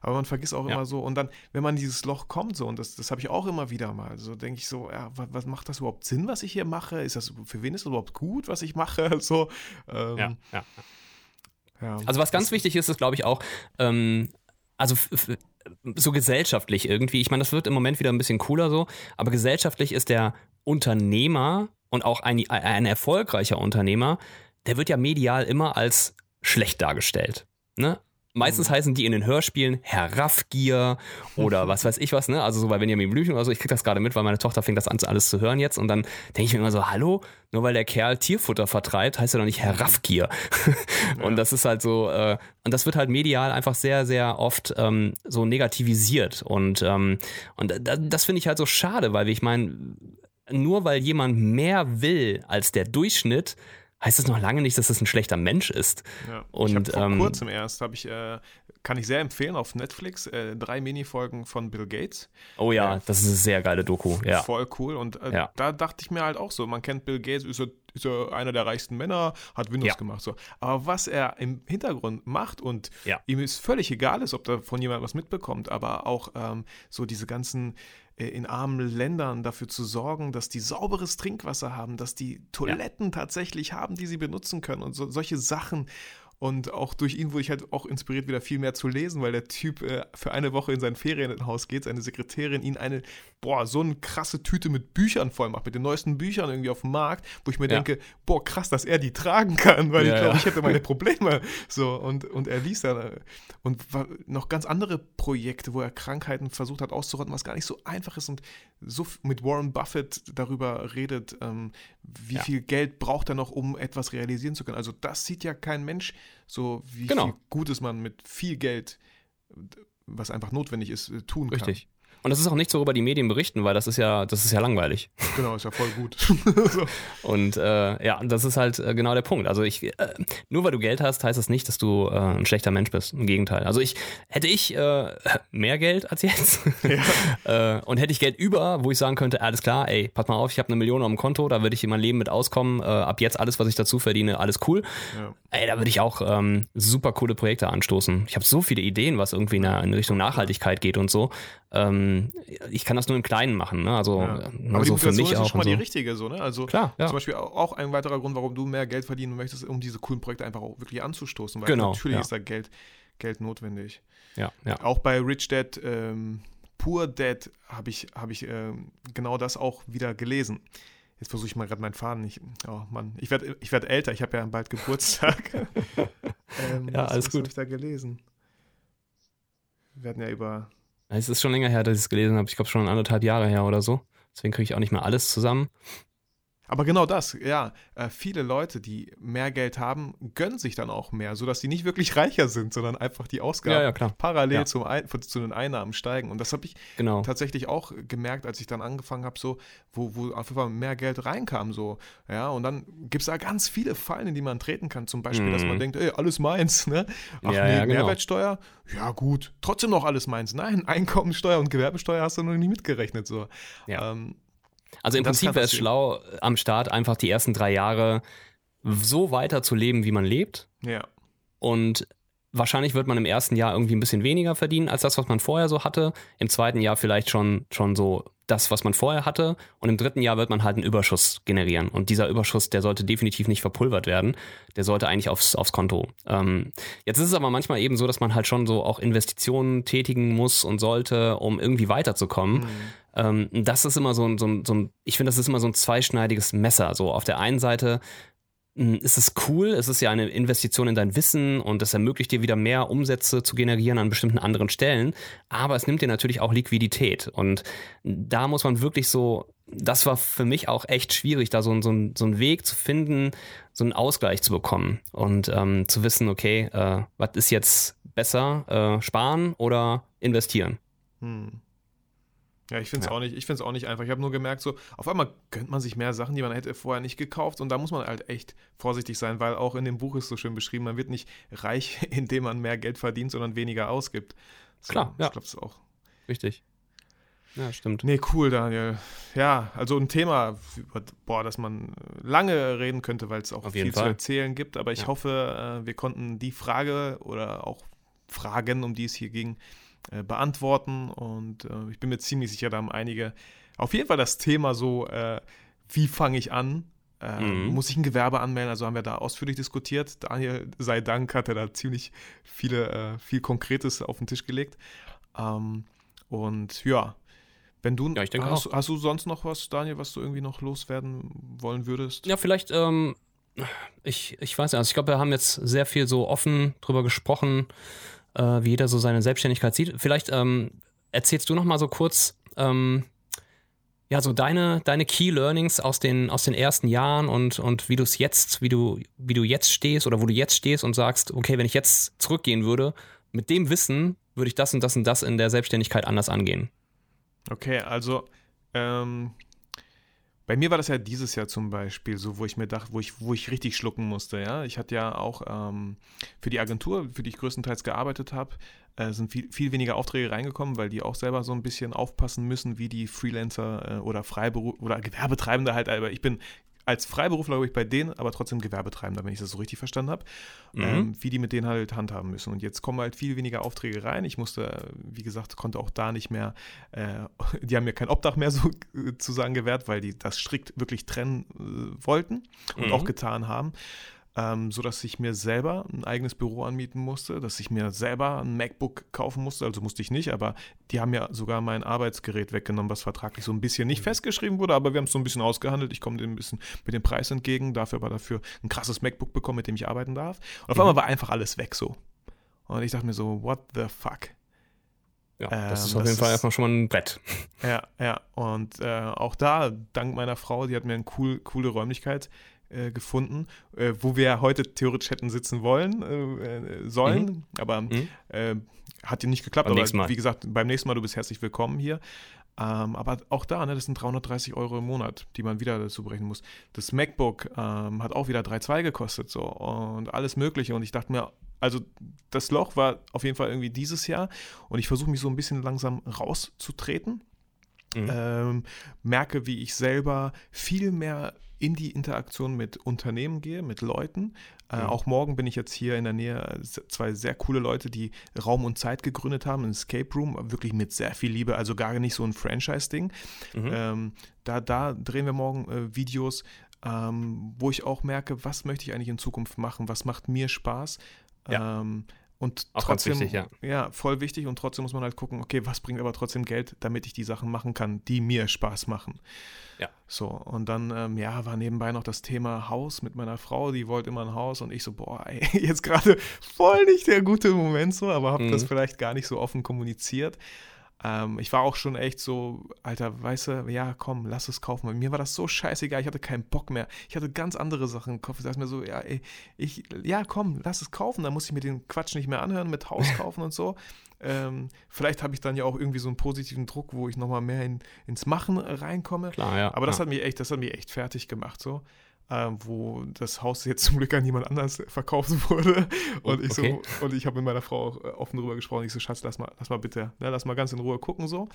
Aber man vergisst auch ja. immer so und dann, wenn man in dieses Loch kommt so und das, das habe ich auch immer wieder mal, so denke ich so, ja, was, was, macht das überhaupt Sinn, was ich hier mache? Ist das, für wen ist das überhaupt gut, was ich mache? So, ähm, ja, ja. ja. Also was ganz wichtig ist, ist glaube ich auch, ähm, also so gesellschaftlich irgendwie. Ich meine, das wird im Moment wieder ein bisschen cooler so, aber gesellschaftlich ist der Unternehmer und auch ein, ein erfolgreicher Unternehmer, der wird ja medial immer als schlecht dargestellt. Ne? Meistens mhm. heißen die in den Hörspielen Herr Raffgier oder was weiß ich was, ne? Also so bei Benjamin Blümchen oder so. Ich krieg das gerade mit, weil meine Tochter fängt das an, alles zu hören jetzt. Und dann denke ich mir immer so, hallo, nur weil der Kerl Tierfutter vertreibt, heißt er doch nicht Herr Raffgier. Ja. Und das ist halt so, äh, und das wird halt medial einfach sehr, sehr oft ähm, so negativisiert. Und, ähm, und das, das finde ich halt so schade, weil ich meine, nur weil jemand mehr will als der Durchschnitt, heißt das noch lange nicht, dass das ein schlechter Mensch ist. Ja. Und ich vor ähm, kurzem erst habe ich, äh, kann ich sehr empfehlen auf Netflix, äh, drei Minifolgen von Bill Gates. Oh ja, äh, das ist eine sehr geile Doku. Ja. Voll cool. Und äh, ja. da dachte ich mir halt auch so, man kennt Bill Gates, ist so ist er einer der reichsten Männer, hat Windows Ja. gemacht. So. Aber was er im Hintergrund macht und Ja. ihm ist völlig egal ist, ob da von jemandem was mitbekommt, aber auch ähm, so diese ganzen äh, in armen Ländern dafür zu sorgen, dass die sauberes Trinkwasser haben, dass die Toiletten tatsächlich haben, die sie benutzen können und so, solche Sachen. Und auch durch ihn wurde ich halt auch inspiriert, wieder viel mehr zu lesen, weil der Typ äh, für eine Woche in sein Ferienhaus geht, seine Sekretärin ihn eine, boah, so eine krasse Tüte mit Büchern voll macht, mit den neuesten Büchern irgendwie auf dem Markt, wo ich mir Ja. denke, boah, krass, dass er die tragen kann, weil Ja, ich glaube, ja. ich hätte meine Probleme. So, und, und er liest dann äh, und noch ganz andere Projekte, wo er Krankheiten versucht hat auszurotten, was gar nicht so einfach ist und so mit Warren Buffett darüber redet, ähm, wie viel Geld braucht er noch, um etwas realisieren zu können. Also das sieht ja kein Mensch, so wie Genau. viel Gutes man mit viel Geld, was einfach notwendig ist, äh, tun kann. Richtig. Und das ist auch nichts, worüber die Medien berichten, weil das ist ja, das ist ja langweilig. Genau, ist ja voll gut. so. Und äh, ja, das ist halt äh, genau der Punkt. Also ich, äh, nur weil du Geld hast, heißt das nicht, dass du äh, ein schlechter Mensch bist. Im Gegenteil. Also ich hätte ich äh, mehr Geld als jetzt äh, und hätte ich Geld über, wo ich sagen könnte, alles klar, ey, pass mal auf, ich habe eine Million auf dem Konto, da würde ich in mein Leben mit auskommen. Ab jetzt alles, was ich dazu verdiene, alles cool. Ja. Ey, da würde ich auch ähm, super coole Projekte anstoßen. Ich habe so viele Ideen, was irgendwie in, in Richtung Nachhaltigkeit geht und so. Ähm, ich kann das nur im Kleinen machen, ne? Also Ja. äh, Aber die so für mich ist auch schon mal und die so. richtige, so, ne? Also Klar, ja. zum Beispiel au- auch ein weiterer Grund, warum du mehr Geld verdienen möchtest, um diese coolen Projekte einfach auch wirklich anzustoßen, weil Genau, natürlich ja. ist da Geld, Geld notwendig. Ja, ja. Auch bei Rich Dad, ähm, Poor Dad habe ich, hab ich ähm, genau das auch wieder gelesen. Jetzt versuche ich mal gerade meinen Faden nicht. Oh Mann, ich werde ich werd älter, ich habe ja bald Geburtstag. ähm, Ja, was, alles was gut. habe ich da gelesen? Wir hatten ja über. Es ist schon länger her, dass ich es gelesen habe. Ich glaube schon anderthalb Jahre her oder so. Deswegen kriege ich auch nicht mehr alles zusammen. Aber genau das, ja. Äh, viele Leute, die mehr Geld haben, gönnen sich dann auch mehr, sodass sie nicht wirklich reicher sind, sondern einfach die Ausgaben Ja, ja, parallel Ja. zum Ein zu den Einnahmen steigen. Und das habe ich Genau. tatsächlich auch gemerkt, als ich dann angefangen habe, so, wo, wo auf jeden Fall mehr Geld reinkam, so, ja, und dann gibt es da ganz viele Fallen, in die man treten kann. Zum Beispiel, dass Mhm. man denkt, ey, alles meins, ne? Ach Ja, nee, genau. Mehrwertsteuer, ja gut, trotzdem noch alles meins. Nein, Einkommensteuer und Gewerbesteuer hast du noch nicht mitgerechnet, so. Ja. Ähm, Also im das Prinzip wäre es schlau, am Start einfach die ersten drei Jahre so weiter zu leben, wie man lebt. ja. Und wahrscheinlich wird man im ersten Jahr irgendwie ein bisschen weniger verdienen als das, was man vorher so hatte. Im zweiten Jahr vielleicht schon, schon so das, was man vorher hatte. Und im dritten Jahr wird man halt einen Überschuss generieren. Und dieser Überschuss, der sollte definitiv nicht verpulvert werden. Der sollte eigentlich aufs, aufs Konto. Ähm, jetzt ist es aber manchmal eben so, dass man halt schon so auch Investitionen tätigen muss und sollte, um irgendwie weiterzukommen. Ähm, das ist immer so ein, so ein, so ein ich finde, das ist immer so ein zweischneidiges Messer. So auf der einen Seite ist es cool, es ist ja eine Investition in dein Wissen und es ermöglicht dir wieder mehr Umsätze zu generieren an bestimmten anderen Stellen, aber es nimmt dir natürlich auch Liquidität und da muss man wirklich so, das war für mich auch echt schwierig, da so, so, so einen Weg zu finden, so einen Ausgleich zu bekommen und ähm, zu wissen, okay, äh, was ist jetzt besser, äh, sparen oder investieren? Hm. Ja, ich finde es Ja. auch nicht, ich finde es auch nicht einfach. Ich habe nur gemerkt, so auf einmal gönnt man sich mehr Sachen, die man hätte vorher nicht gekauft und da muss man halt echt vorsichtig sein, weil auch in dem Buch ist so schön beschrieben, man wird nicht reich, indem man mehr Geld verdient, sondern weniger ausgibt. So, Klar, ja. Ich glaube es auch. Richtig. Ja, stimmt. Nee, cool, Daniel. Ja, also ein Thema, über- boah, dass man lange reden könnte, weil es auch Auf viel zu erzählen gibt. Aber ich Ja. hoffe, äh, wir konnten die Frage oder auch Fragen, um die es hier ging, äh, beantworten. Und äh, ich bin mir ziemlich sicher, da haben einige auf jeden Fall das Thema so, äh, wie fange ich an? Äh, Mhm. Muss ich ein Gewerbe anmelden? Also haben wir da ausführlich diskutiert. Daniel, sei Dank, hat er da ziemlich viele, äh, viel Konkretes auf den Tisch gelegt. Ähm, und ja, wenn du, Ja, ich denke hast, hast du sonst noch was, Daniel, was du irgendwie noch loswerden wollen würdest? Ja, vielleicht, ähm, ich, ich weiß nicht, also ich glaube, wir haben jetzt sehr viel so offen drüber gesprochen, äh, wie jeder so seine Selbstständigkeit sieht. Vielleicht ähm, erzählst du noch mal so kurz, ähm, ja, so deine, deine Key Learnings aus den, aus den ersten Jahren und, und wie du es jetzt, wie du, wie du jetzt stehst oder wo du jetzt stehst und sagst, okay, wenn ich jetzt zurückgehen würde, mit dem Wissen würde ich das und das und das in der Selbstständigkeit anders angehen. Okay, also ähm, bei mir war das ja dieses Jahr zum Beispiel so, wo ich mir dachte, wo ich, wo ich richtig schlucken musste, ja. Ich hatte ja auch ähm, für die Agentur, für die ich größtenteils gearbeitet habe, äh, sind viel, viel weniger Aufträge reingekommen, weil die auch selber so ein bisschen aufpassen müssen, wie die Freelancer äh, oder Freiberuf oder Gewerbetreibende halt, aber ich bin als Freiberufler, glaube ich, bei denen, aber trotzdem Gewerbetreibender, wenn ich das so richtig verstanden habe, Mhm. ähm, wie die mit denen halt handhaben müssen. Und jetzt kommen halt viel weniger Aufträge rein. Ich musste, wie gesagt, konnte auch da nicht mehr, äh, die haben mir kein Obdach mehr sozusagen gewährt, weil die das strikt wirklich trennen äh, wollten und Mhm. auch getan haben ähm, sodass ich mir selber ein eigenes Büro anmieten musste, dass ich mir selber ein MacBook kaufen musste. Also musste ich nicht, aber die haben ja sogar mein Arbeitsgerät weggenommen, was vertraglich so ein bisschen nicht festgeschrieben wurde, aber wir haben es so ein bisschen ausgehandelt. Ich komme dem ein bisschen mit dem Preis entgegen, dafür aber dafür ein krasses MacBook bekommen, mit dem ich arbeiten darf. Und auf Mhm. einmal war einfach alles weg so. Und ich dachte mir so, what the fuck? Ja, das Ähm, ist auf das jeden Fall ist- erstmal schon mal ein Brett. Ja, ja. Und äh, auch da, dank meiner Frau, die hat mir eine cool, coole Räumlichkeit äh, gefunden, äh, wo wir heute theoretisch hätten sitzen wollen, äh, äh, sollen, aber Mhm. äh, hat nicht geklappt. Beim aber wie gesagt, beim nächsten Mal, du bist herzlich willkommen hier. Ähm, aber auch da, ne, das sind 330 Euro im Monat, die man wieder dazu berechnen muss. Das MacBook ähm, hat auch wieder 3,2 gekostet so und alles Mögliche. Und ich dachte mir, also das Loch war auf jeden Fall irgendwie dieses Jahr und ich versuche mich so ein bisschen langsam rauszutreten Mhm. ähm, merke, wie ich selber viel mehr in die Interaktion mit Unternehmen gehe, mit Leuten. Äh, Mhm. Auch morgen bin ich jetzt hier in der Nähe, äh, zwei sehr coole Leute, die Raum und Zeit gegründet haben, ein Escape Room, wirklich mit sehr viel Liebe, also gar nicht so ein Franchise-Ding. Mhm. Ähm, da, da drehen wir morgen äh, Videos, ähm, wo ich auch merke, was möchte ich eigentlich in Zukunft machen, was macht mir Spaß. Ja. Ähm, und Auch trotzdem, wichtig, ja. ja, voll wichtig und trotzdem muss man halt gucken, okay, was bringt aber trotzdem Geld, damit ich die Sachen machen kann, die mir Spaß machen. Ja. So, und dann, ähm, ja, war nebenbei noch das Thema Haus mit meiner Frau, die wollte immer ein Haus und ich so, boah, ey, jetzt gerade voll nicht der gute Moment so, aber habe Mhm. das vielleicht gar nicht so offen kommuniziert. Ähm, ich war auch schon echt so, Alter, weißt du, ja, komm, lass es kaufen. Weil mir war das so scheißegal, ich hatte keinen Bock mehr. Ich hatte ganz andere Sachen im Kopf. Ich dachte mir so, ja, ey, ich, ja, komm, lass es kaufen. Dann muss ich mir den Quatsch nicht mehr anhören mit Haus kaufen und so. Ähm, vielleicht habe ich dann ja auch irgendwie so einen positiven Druck, wo ich nochmal mehr in, ins Machen reinkomme. Klar, ja. Aber das ja. hat mich echt, das hat mich echt fertig gemacht, so. Ähm, wo das Haus jetzt zum Glück an jemand anders verkauft wurde. Und ich Okay. so, und ich habe mit meiner Frau auch äh, offen drüber gesprochen. Ich so, Schatz, lass mal, lass mal bitte, ne, lass mal ganz in Ruhe gucken so. Und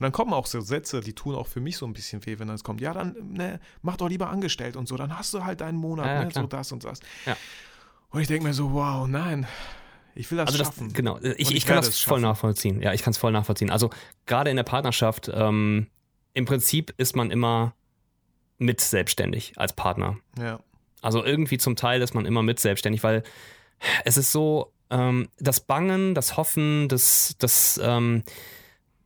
dann kommen auch so Sätze, die tun auch für mich so ein bisschen weh, wenn das kommt. Ja, dann, ne, mach doch lieber angestellt und so, dann hast du halt deinen Monat, Ja, ja, ne, so das und das. Ja. Und ich denke mir so, wow, nein, ich will das Also das, schaffen. genau, ich, Und ich, ich kann das voll nachvollziehen. Ja, ich kann es voll nachvollziehen. Also gerade in der Partnerschaft, ähm, im Prinzip ist man immer mit selbstständig als Partner. Ja, Also irgendwie zum Teil ist man immer mit selbstständig, weil es ist so, ähm, das Bangen, das Hoffen, das, das, ähm,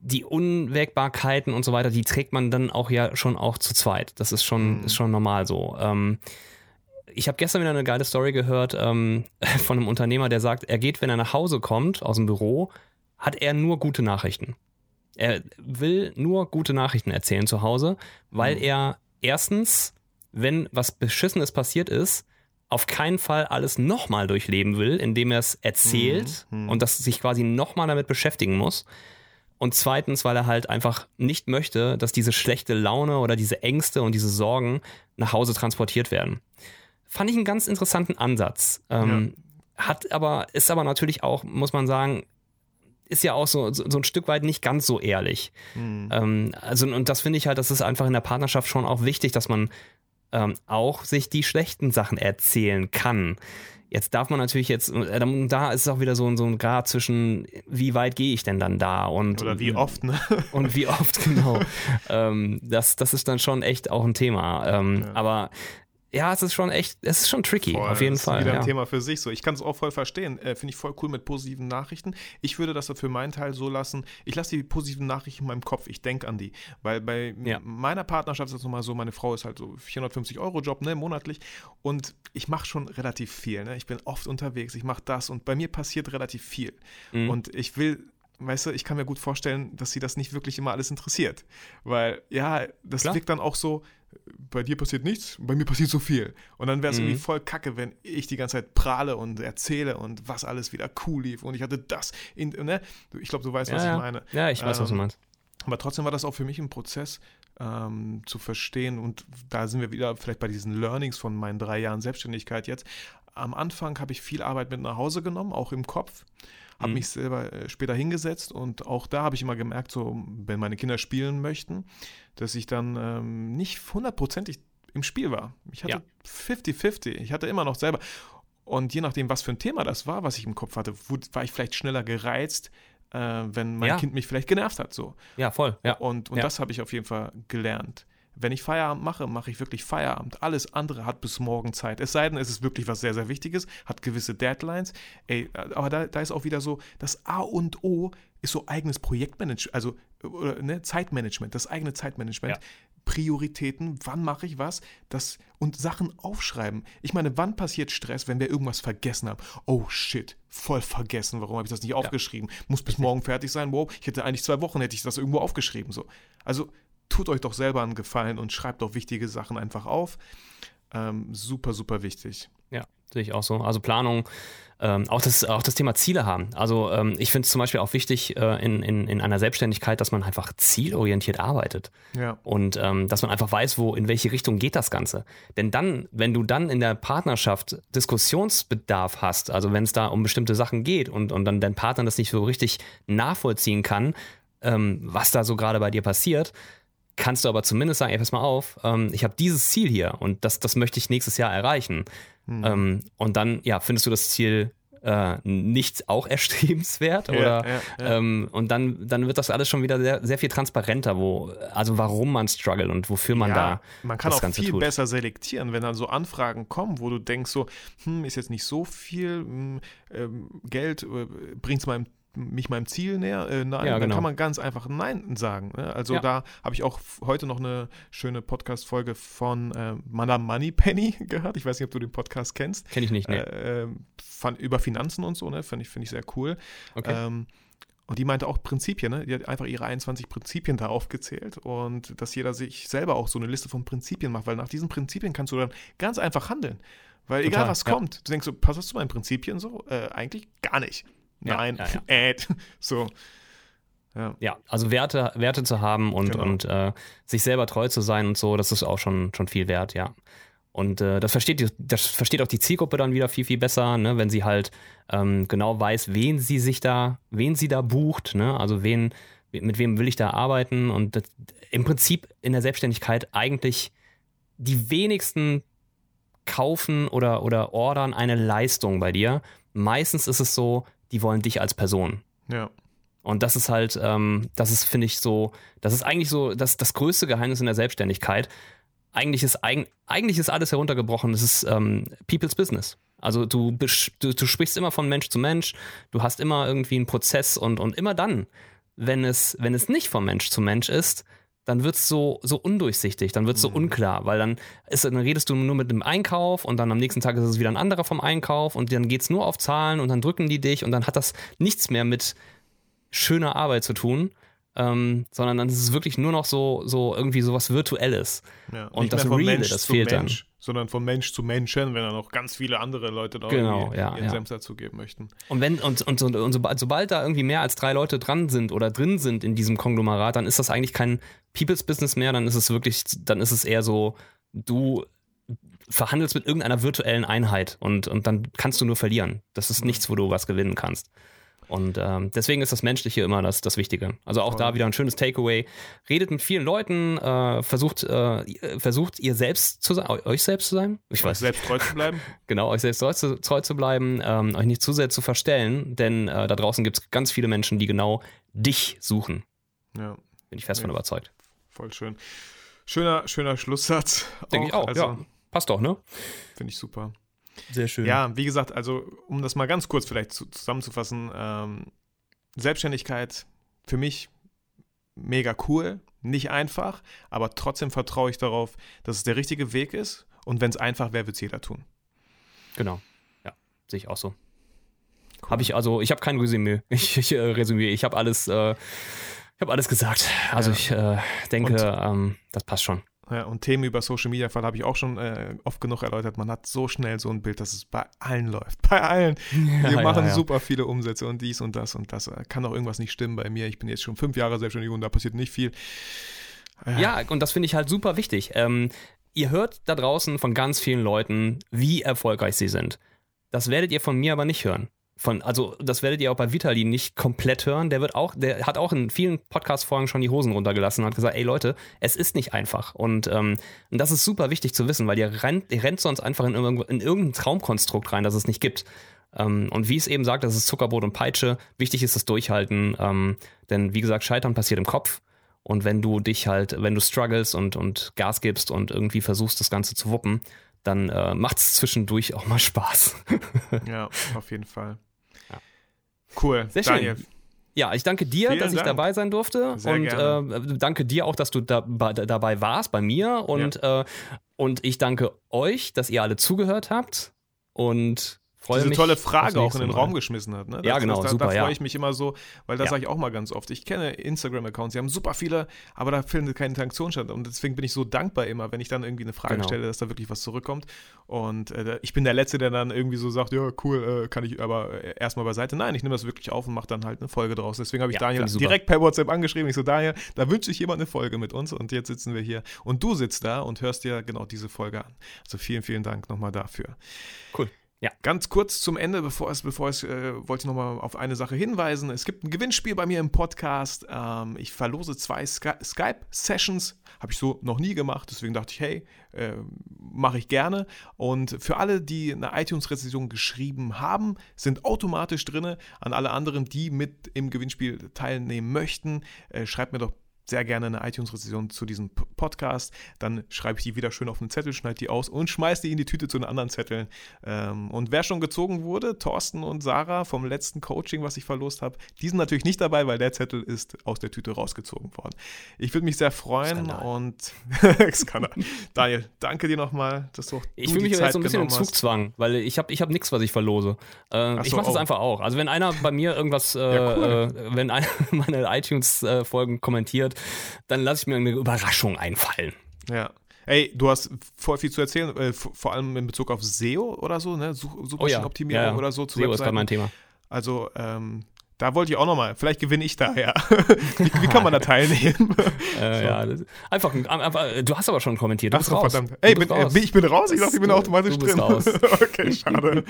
die Unwägbarkeiten und so weiter, die trägt man dann auch ja schon auch zu zweit. Das ist schon, Mhm. ist schon normal so. Ähm, ich habe gestern wieder eine geile Story gehört ähm, von einem Unternehmer, der sagt, er geht, wenn er nach Hause kommt aus dem Büro, hat er nur gute Nachrichten. Er will nur gute Nachrichten erzählen zu Hause, weil Mhm. er erstens, wenn was Beschissenes passiert ist, auf keinen Fall alles nochmal durchleben will, indem er es erzählt Mhm, mhm. und das sich quasi nochmal damit beschäftigen muss. Und zweitens, weil er halt einfach nicht möchte, dass diese schlechte Laune oder diese Ängste und diese Sorgen nach Hause transportiert werden. Fand ich einen ganz interessanten Ansatz. Ähm, Hat aber, ist aber natürlich auch, muss man sagen, ist ja auch so, so, so ein Stück weit nicht ganz so ehrlich. Mhm. Ähm, also, und das finde ich halt, das ist einfach in der Partnerschaft schon auch wichtig, dass man ähm, auch sich die schlechten Sachen erzählen kann. Jetzt darf man natürlich jetzt, äh, da- ist es auch wieder so, ein- so ein Grad zwischen, wie weit gehe ich denn dann da und Oder wie oft, ne? und wie oft genau. ähm, das, das ist dann schon echt auch ein Thema. Ähm, Ja. Aber ja, es ist schon echt, es ist schon tricky, Voll, auf jeden das Fall. Ist wieder ja. ein Thema für sich. So, ich kann es auch voll verstehen. Äh, Finde ich voll cool mit positiven Nachrichten. Ich würde das für meinen Teil so lassen. Ich lasse die positiven Nachrichten in meinem Kopf. Ich denke an die. Weil bei Ja. meiner Partnerschaft ist es nochmal so, meine Frau ist halt so 450 Euro Job, ne, monatlich. Und ich mache schon relativ viel. Ne? Ich bin oft unterwegs. Ich mache das. Und bei mir passiert relativ viel. Mhm. Und ich will. Weißt du, ich kann mir gut vorstellen, dass sie das nicht wirklich immer alles interessiert. Weil, ja, das Klar. wirkt dann auch so, bei dir passiert nichts, bei mir passiert so viel. Und dann wäre es Mhm. irgendwie voll kacke, wenn ich die ganze Zeit prahle und erzähle und was alles wieder cool lief und ich hatte das. In, ne? Ich glaube, du weißt, was ja, ich ja. meine. ja, ich weiß, was du Ähm, meinst. Aber trotzdem war das auch für mich ein Prozess ähm, zu verstehen und da sind wir wieder vielleicht bei diesen Learnings von meinen drei Jahren Selbstständigkeit jetzt. Am Anfang habe ich viel Arbeit mit nach Hause genommen, auch im Kopf. Habe Mhm. mich selber äh, später hingesetzt und auch da habe ich immer gemerkt, so wenn meine Kinder spielen möchten, dass ich dann ähm, nicht hundertprozentig im Spiel war. Ich hatte 50-50. Ja. Ich hatte immer noch selber. Und je nachdem, was für ein Thema das war, was ich im Kopf hatte, war ich vielleicht schneller gereizt, äh, wenn mein ja. Kind mich vielleicht genervt hat. So. Ja, voll. Ja. Und, und ja. das habe ich auf jeden Fall gelernt. Wenn ich Feierabend mache, mache ich wirklich Feierabend. Alles andere hat bis morgen Zeit. Es sei denn, es ist wirklich was sehr, sehr Wichtiges, hat gewisse Deadlines. Ey, aber da, da ist auch wieder so, das A und O ist so eigenes Projektmanagement, also ne, Zeitmanagement, das eigene Zeitmanagement. Ja. Prioritäten, wann mache ich was, das und Sachen aufschreiben. Ich meine, wann passiert Stress, wenn wir irgendwas vergessen haben? Oh shit, voll vergessen. Warum habe ich das nicht aufgeschrieben? Ja. Muss bis morgen fertig sein. Wow, ich hätte eigentlich zwei Wochen hätte ich das irgendwo aufgeschrieben so. Also tut euch doch selber einen Gefallen und schreibt doch wichtige Sachen einfach auf. Ähm, super, super wichtig. Ja, sehe ich auch so. Also Planung, ähm, auch, das, auch das Thema Ziele haben. Also ähm, ich finde es zum Beispiel auch wichtig äh, in, in, in einer Selbstständigkeit, dass man einfach zielorientiert arbeitet. Ja. Und ähm, dass man einfach weiß, wo, in welche Richtung geht das Ganze. Denn dann, wenn du dann in der Partnerschaft Diskussionsbedarf hast, also wenn es da um bestimmte Sachen geht und, und dann dein Partner das nicht so richtig nachvollziehen kann, ähm, was da so gerade bei dir passiert, kannst du aber zumindest sagen, ey, pass mal auf, ähm, ich habe dieses Ziel hier und das, das möchte ich nächstes Jahr erreichen. Mhm. Ähm, und dann, ja, findest du das Ziel äh, nicht auch erstrebenswert ja, oder ja, ja. Ähm, und dann, dann wird das alles schon wieder sehr, sehr viel transparenter, wo, also warum man struggelt und wofür man da man kann das auch Ganze viel tut. besser selektieren, wenn dann so Anfragen kommen, wo du denkst so, hm, ist jetzt nicht so viel hm, ähm, Geld, äh, bringt es meinem mich meinem Ziel näher, äh, nein, ja, genau. dann kann man ganz einfach Nein sagen. Ne? Also ja. da habe ich auch heute noch eine schöne Podcast-Folge von äh, Madame Moneypenny gehört. Ich weiß nicht, ob du den Podcast kennst. Kenne ich nicht, ne? Äh, von, über Finanzen und so, ne? Finde ich, find ich sehr cool. Okay. Ähm, und die meinte auch Prinzipien, ne? Die hat einfach ihre 21 Prinzipien da aufgezählt und dass jeder sich selber auch so eine Liste von Prinzipien macht, weil nach diesen Prinzipien kannst du dann ganz einfach handeln. Weil Total, egal was ja. kommt, du denkst so, passt das zu meinen Prinzipien so? Äh, eigentlich gar nicht. Nein, ja, ja, äh, so. Ja. ja, also Werte, Werte zu haben und, genau. und äh, sich selber treu zu sein und so, das ist auch schon, schon viel wert, ja. Und äh, das, versteht, das versteht auch die Zielgruppe dann wieder viel, viel besser, ne, wenn sie halt ähm, genau weiß, wen sie sich da, wen sie da bucht, ne? Also wen, mit wem will ich da arbeiten und das, im Prinzip in der Selbstständigkeit eigentlich die wenigsten kaufen oder, oder ordern eine Leistung bei dir. Meistens ist es so, die wollen dich als Person. Ja. Und das ist halt, ähm, das ist, finde ich, so, das ist eigentlich so das, das größte Geheimnis in der Selbstständigkeit. Eigentlich ist, eigentlich ist alles heruntergebrochen, es ist ähm, People's Business. Also du, du, du sprichst immer von Mensch zu Mensch, du hast immer irgendwie einen Prozess und, und immer dann, wenn es, wenn es nicht von Mensch zu Mensch ist, dann wird es so, so undurchsichtig, dann wird es so mhm. unklar, weil dann, ist, dann redest du nur mit dem Einkauf und dann am nächsten Tag ist es wieder ein anderer vom Einkauf und dann geht es nur auf Zahlen und dann drücken die dich und dann hat das nichts mehr mit schöner Arbeit zu tun, ähm, sondern dann ist es wirklich nur noch so, so irgendwie sowas Virtuelles. Ja, und das Reale, das fehlt Mensch, dann. Sondern von Mensch zu Menschen, wenn dann noch ganz viele andere Leute da genau, ja, ihren ja. Senf dazugeben möchten. Und wenn und, und, und, und sobald, sobald da irgendwie mehr als drei Leute dran sind oder drin sind in diesem Konglomerat, dann ist das eigentlich kein People's Business mehr, dann ist es wirklich, dann ist es eher so, du verhandelst mit irgendeiner virtuellen Einheit und, und dann kannst du nur verlieren. Das ist nichts, wo du was gewinnen kannst. Und ähm, deswegen ist das Menschliche immer das, das Wichtige. Also auch Voll. da wieder ein schönes Takeaway. Redet mit vielen Leuten, äh, versucht, äh, versucht ihr selbst zu sein, euch selbst zu sein. Ich weiß. Selbst treu zu bleiben. genau, euch selbst treu zu, treu zu bleiben, ähm, euch nicht zu sehr zu verstellen, denn äh, da draußen gibt es ganz viele Menschen, die genau dich suchen. Ja. Bin ich fest ja. von überzeugt. Voll schön. Schöner, schöner Schlusssatz. Denke ich auch, also, ja. Passt doch, ne? Finde ich super. Sehr schön. Ja, wie gesagt, also um das mal ganz kurz vielleicht zu, zusammenzufassen, ähm, Selbstständigkeit für mich mega cool, nicht einfach, aber trotzdem vertraue ich darauf, dass es der richtige Weg ist und wenn es einfach wäre, wird es jeder tun. Genau, ja, sehe ich auch so. Cool. Habe ich also, ich habe kein Resümee. Ich, ich äh, Resümee, ich habe alles, äh, ich habe alles gesagt. Also ja. ich äh, denke, ähm, das passt schon. Ja, und Themen über Social Media Fall habe ich auch schon äh, oft genug erläutert. Man hat so schnell so ein Bild, dass es bei allen läuft. Bei allen. Ja, Wir machen ja, super viele Umsätze und dies und das und das. Kann auch irgendwas nicht stimmen bei mir. Ich bin jetzt schon fünf Jahre selbstständig und da passiert nicht viel. Ja, und das finde ich halt super wichtig. Ähm, ihr hört da draußen von ganz vielen Leuten, wie erfolgreich sie sind. Das werdet ihr von mir aber nicht hören von, also das werdet ihr auch bei Vitali nicht komplett hören. Der wird auch, der hat auch in vielen Podcast-Folgen schon die Hosen runtergelassen und hat gesagt, ey Leute, es ist nicht einfach. Und, ähm, und das ist super wichtig zu wissen, weil ihr rennt, ihr rennt sonst einfach in, in irgendein Traumkonstrukt rein, das es nicht gibt. Ähm, und wie es eben sagt, das ist Zuckerbrot und Peitsche. Wichtig ist das Durchhalten, ähm, denn wie gesagt, Scheitern passiert im Kopf. Und wenn du dich halt, wenn du struggles und, und Gas gibst und irgendwie versuchst, das Ganze zu wuppen, dann äh, macht es zwischendurch auch mal Spaß. ja, auf jeden Fall. Ja. Cool. Sehr Daniel. schön. Ja, ich danke dir, Vielen dass ich Dank. dabei sein durfte. Sehr und gerne. Äh, danke dir auch, dass du da, bei, dabei warst bei mir. Und, äh, und ich danke euch, dass ihr alle zugehört habt. Und freue Diese mich tolle Frage auch in den Mal. Raum geschmissen hat. Ne? Ja, genau, da, super, Da freue ich mich immer so, weil das Ja. sage ich auch mal ganz oft. Ich kenne Instagram-Accounts, die haben super viele, aber da findet keine Interaktion statt. Und deswegen bin ich so dankbar immer, wenn ich dann irgendwie eine Frage Genau. stelle, dass da wirklich was zurückkommt. Und äh, ich bin der Letzte, der dann irgendwie so sagt, ja, cool, äh, kann ich aber äh, erstmal beiseite. Nein, ich nehme das wirklich auf und mache dann halt eine Folge draus. Deswegen habe ich Ja, Daniel direkt per WhatsApp angeschrieben. Ich so, Daniel, da wünsche ich jemand eine Folge mit uns. Und jetzt sitzen wir hier. Und du sitzt da und hörst dir genau diese Folge an. Also vielen, vielen Dank nochmal dafür. Cool. Ja. Ganz kurz zum Ende, bevor es, bevor es, äh, wollte ich nochmal auf eine Sache hinweisen. Es gibt ein Gewinnspiel bei mir im Podcast. Ähm, ich verlose zwei Sky Skype-Sessions. Habe ich so noch nie gemacht. Deswegen dachte ich, hey, äh, mache ich gerne. Und für alle, die eine iTunes-Rezension geschrieben haben, sind automatisch drin. An alle anderen, die mit im Gewinnspiel teilnehmen möchten, äh, schreibt mir doch sehr gerne eine iTunes-Rezension zu diesem Podcast. Dann schreibe ich die wieder schön auf einen Zettel, schneide die aus und schmeiße die in die Tüte zu den anderen Zetteln. Ähm, und wer schon gezogen wurde, Thorsten und Sarah vom letzten Coaching, was ich verlost habe, die sind natürlich nicht dabei, weil der Zettel ist aus der Tüte rausgezogen worden. Ich würde mich sehr freuen Skandal. und Skandal. Daniel, danke dir nochmal, dass du auch Ich fühle mich jetzt so ein bisschen im. Zugzwang, weil ich habe ich hab nichts, was ich verlose. Äh, Ach ich so, mache das oh. einfach auch. Also wenn einer bei mir irgendwas, äh, Ja, cool. äh, wenn einer meine iTunes-Folgen kommentiert, dann lasse ich mir eine Überraschung einfallen. Ja. Ey, du hast voll viel zu erzählen, äh, vor allem in Bezug auf SEO oder so, ne? Such, Suchmaschinenoptimierung Oh ja, ja. oder so zu SEO ist gerade Webseiten. mein Thema. Also, ähm, da wollte ich auch nochmal, vielleicht gewinne ich da, ja. wie, wie kann man da teilnehmen? Äh, So. ja, das, einfach, einfach, du hast aber schon kommentiert. Du Ach so, raus. verdammt. Ey, bin, äh, raus. ich bin raus? Ich dachte, ich bin automatisch drin. raus. okay, schade.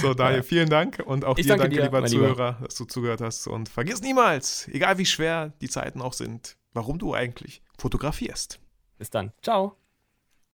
So, Daniel, Ja. vielen Dank und auch Ich dir danke dir, lieber mein Lieber. Zuhörer, dass du zugehört hast. Und vergiss niemals, egal wie schwer die Zeiten auch sind, warum du eigentlich fotografierst. Bis dann. Ciao.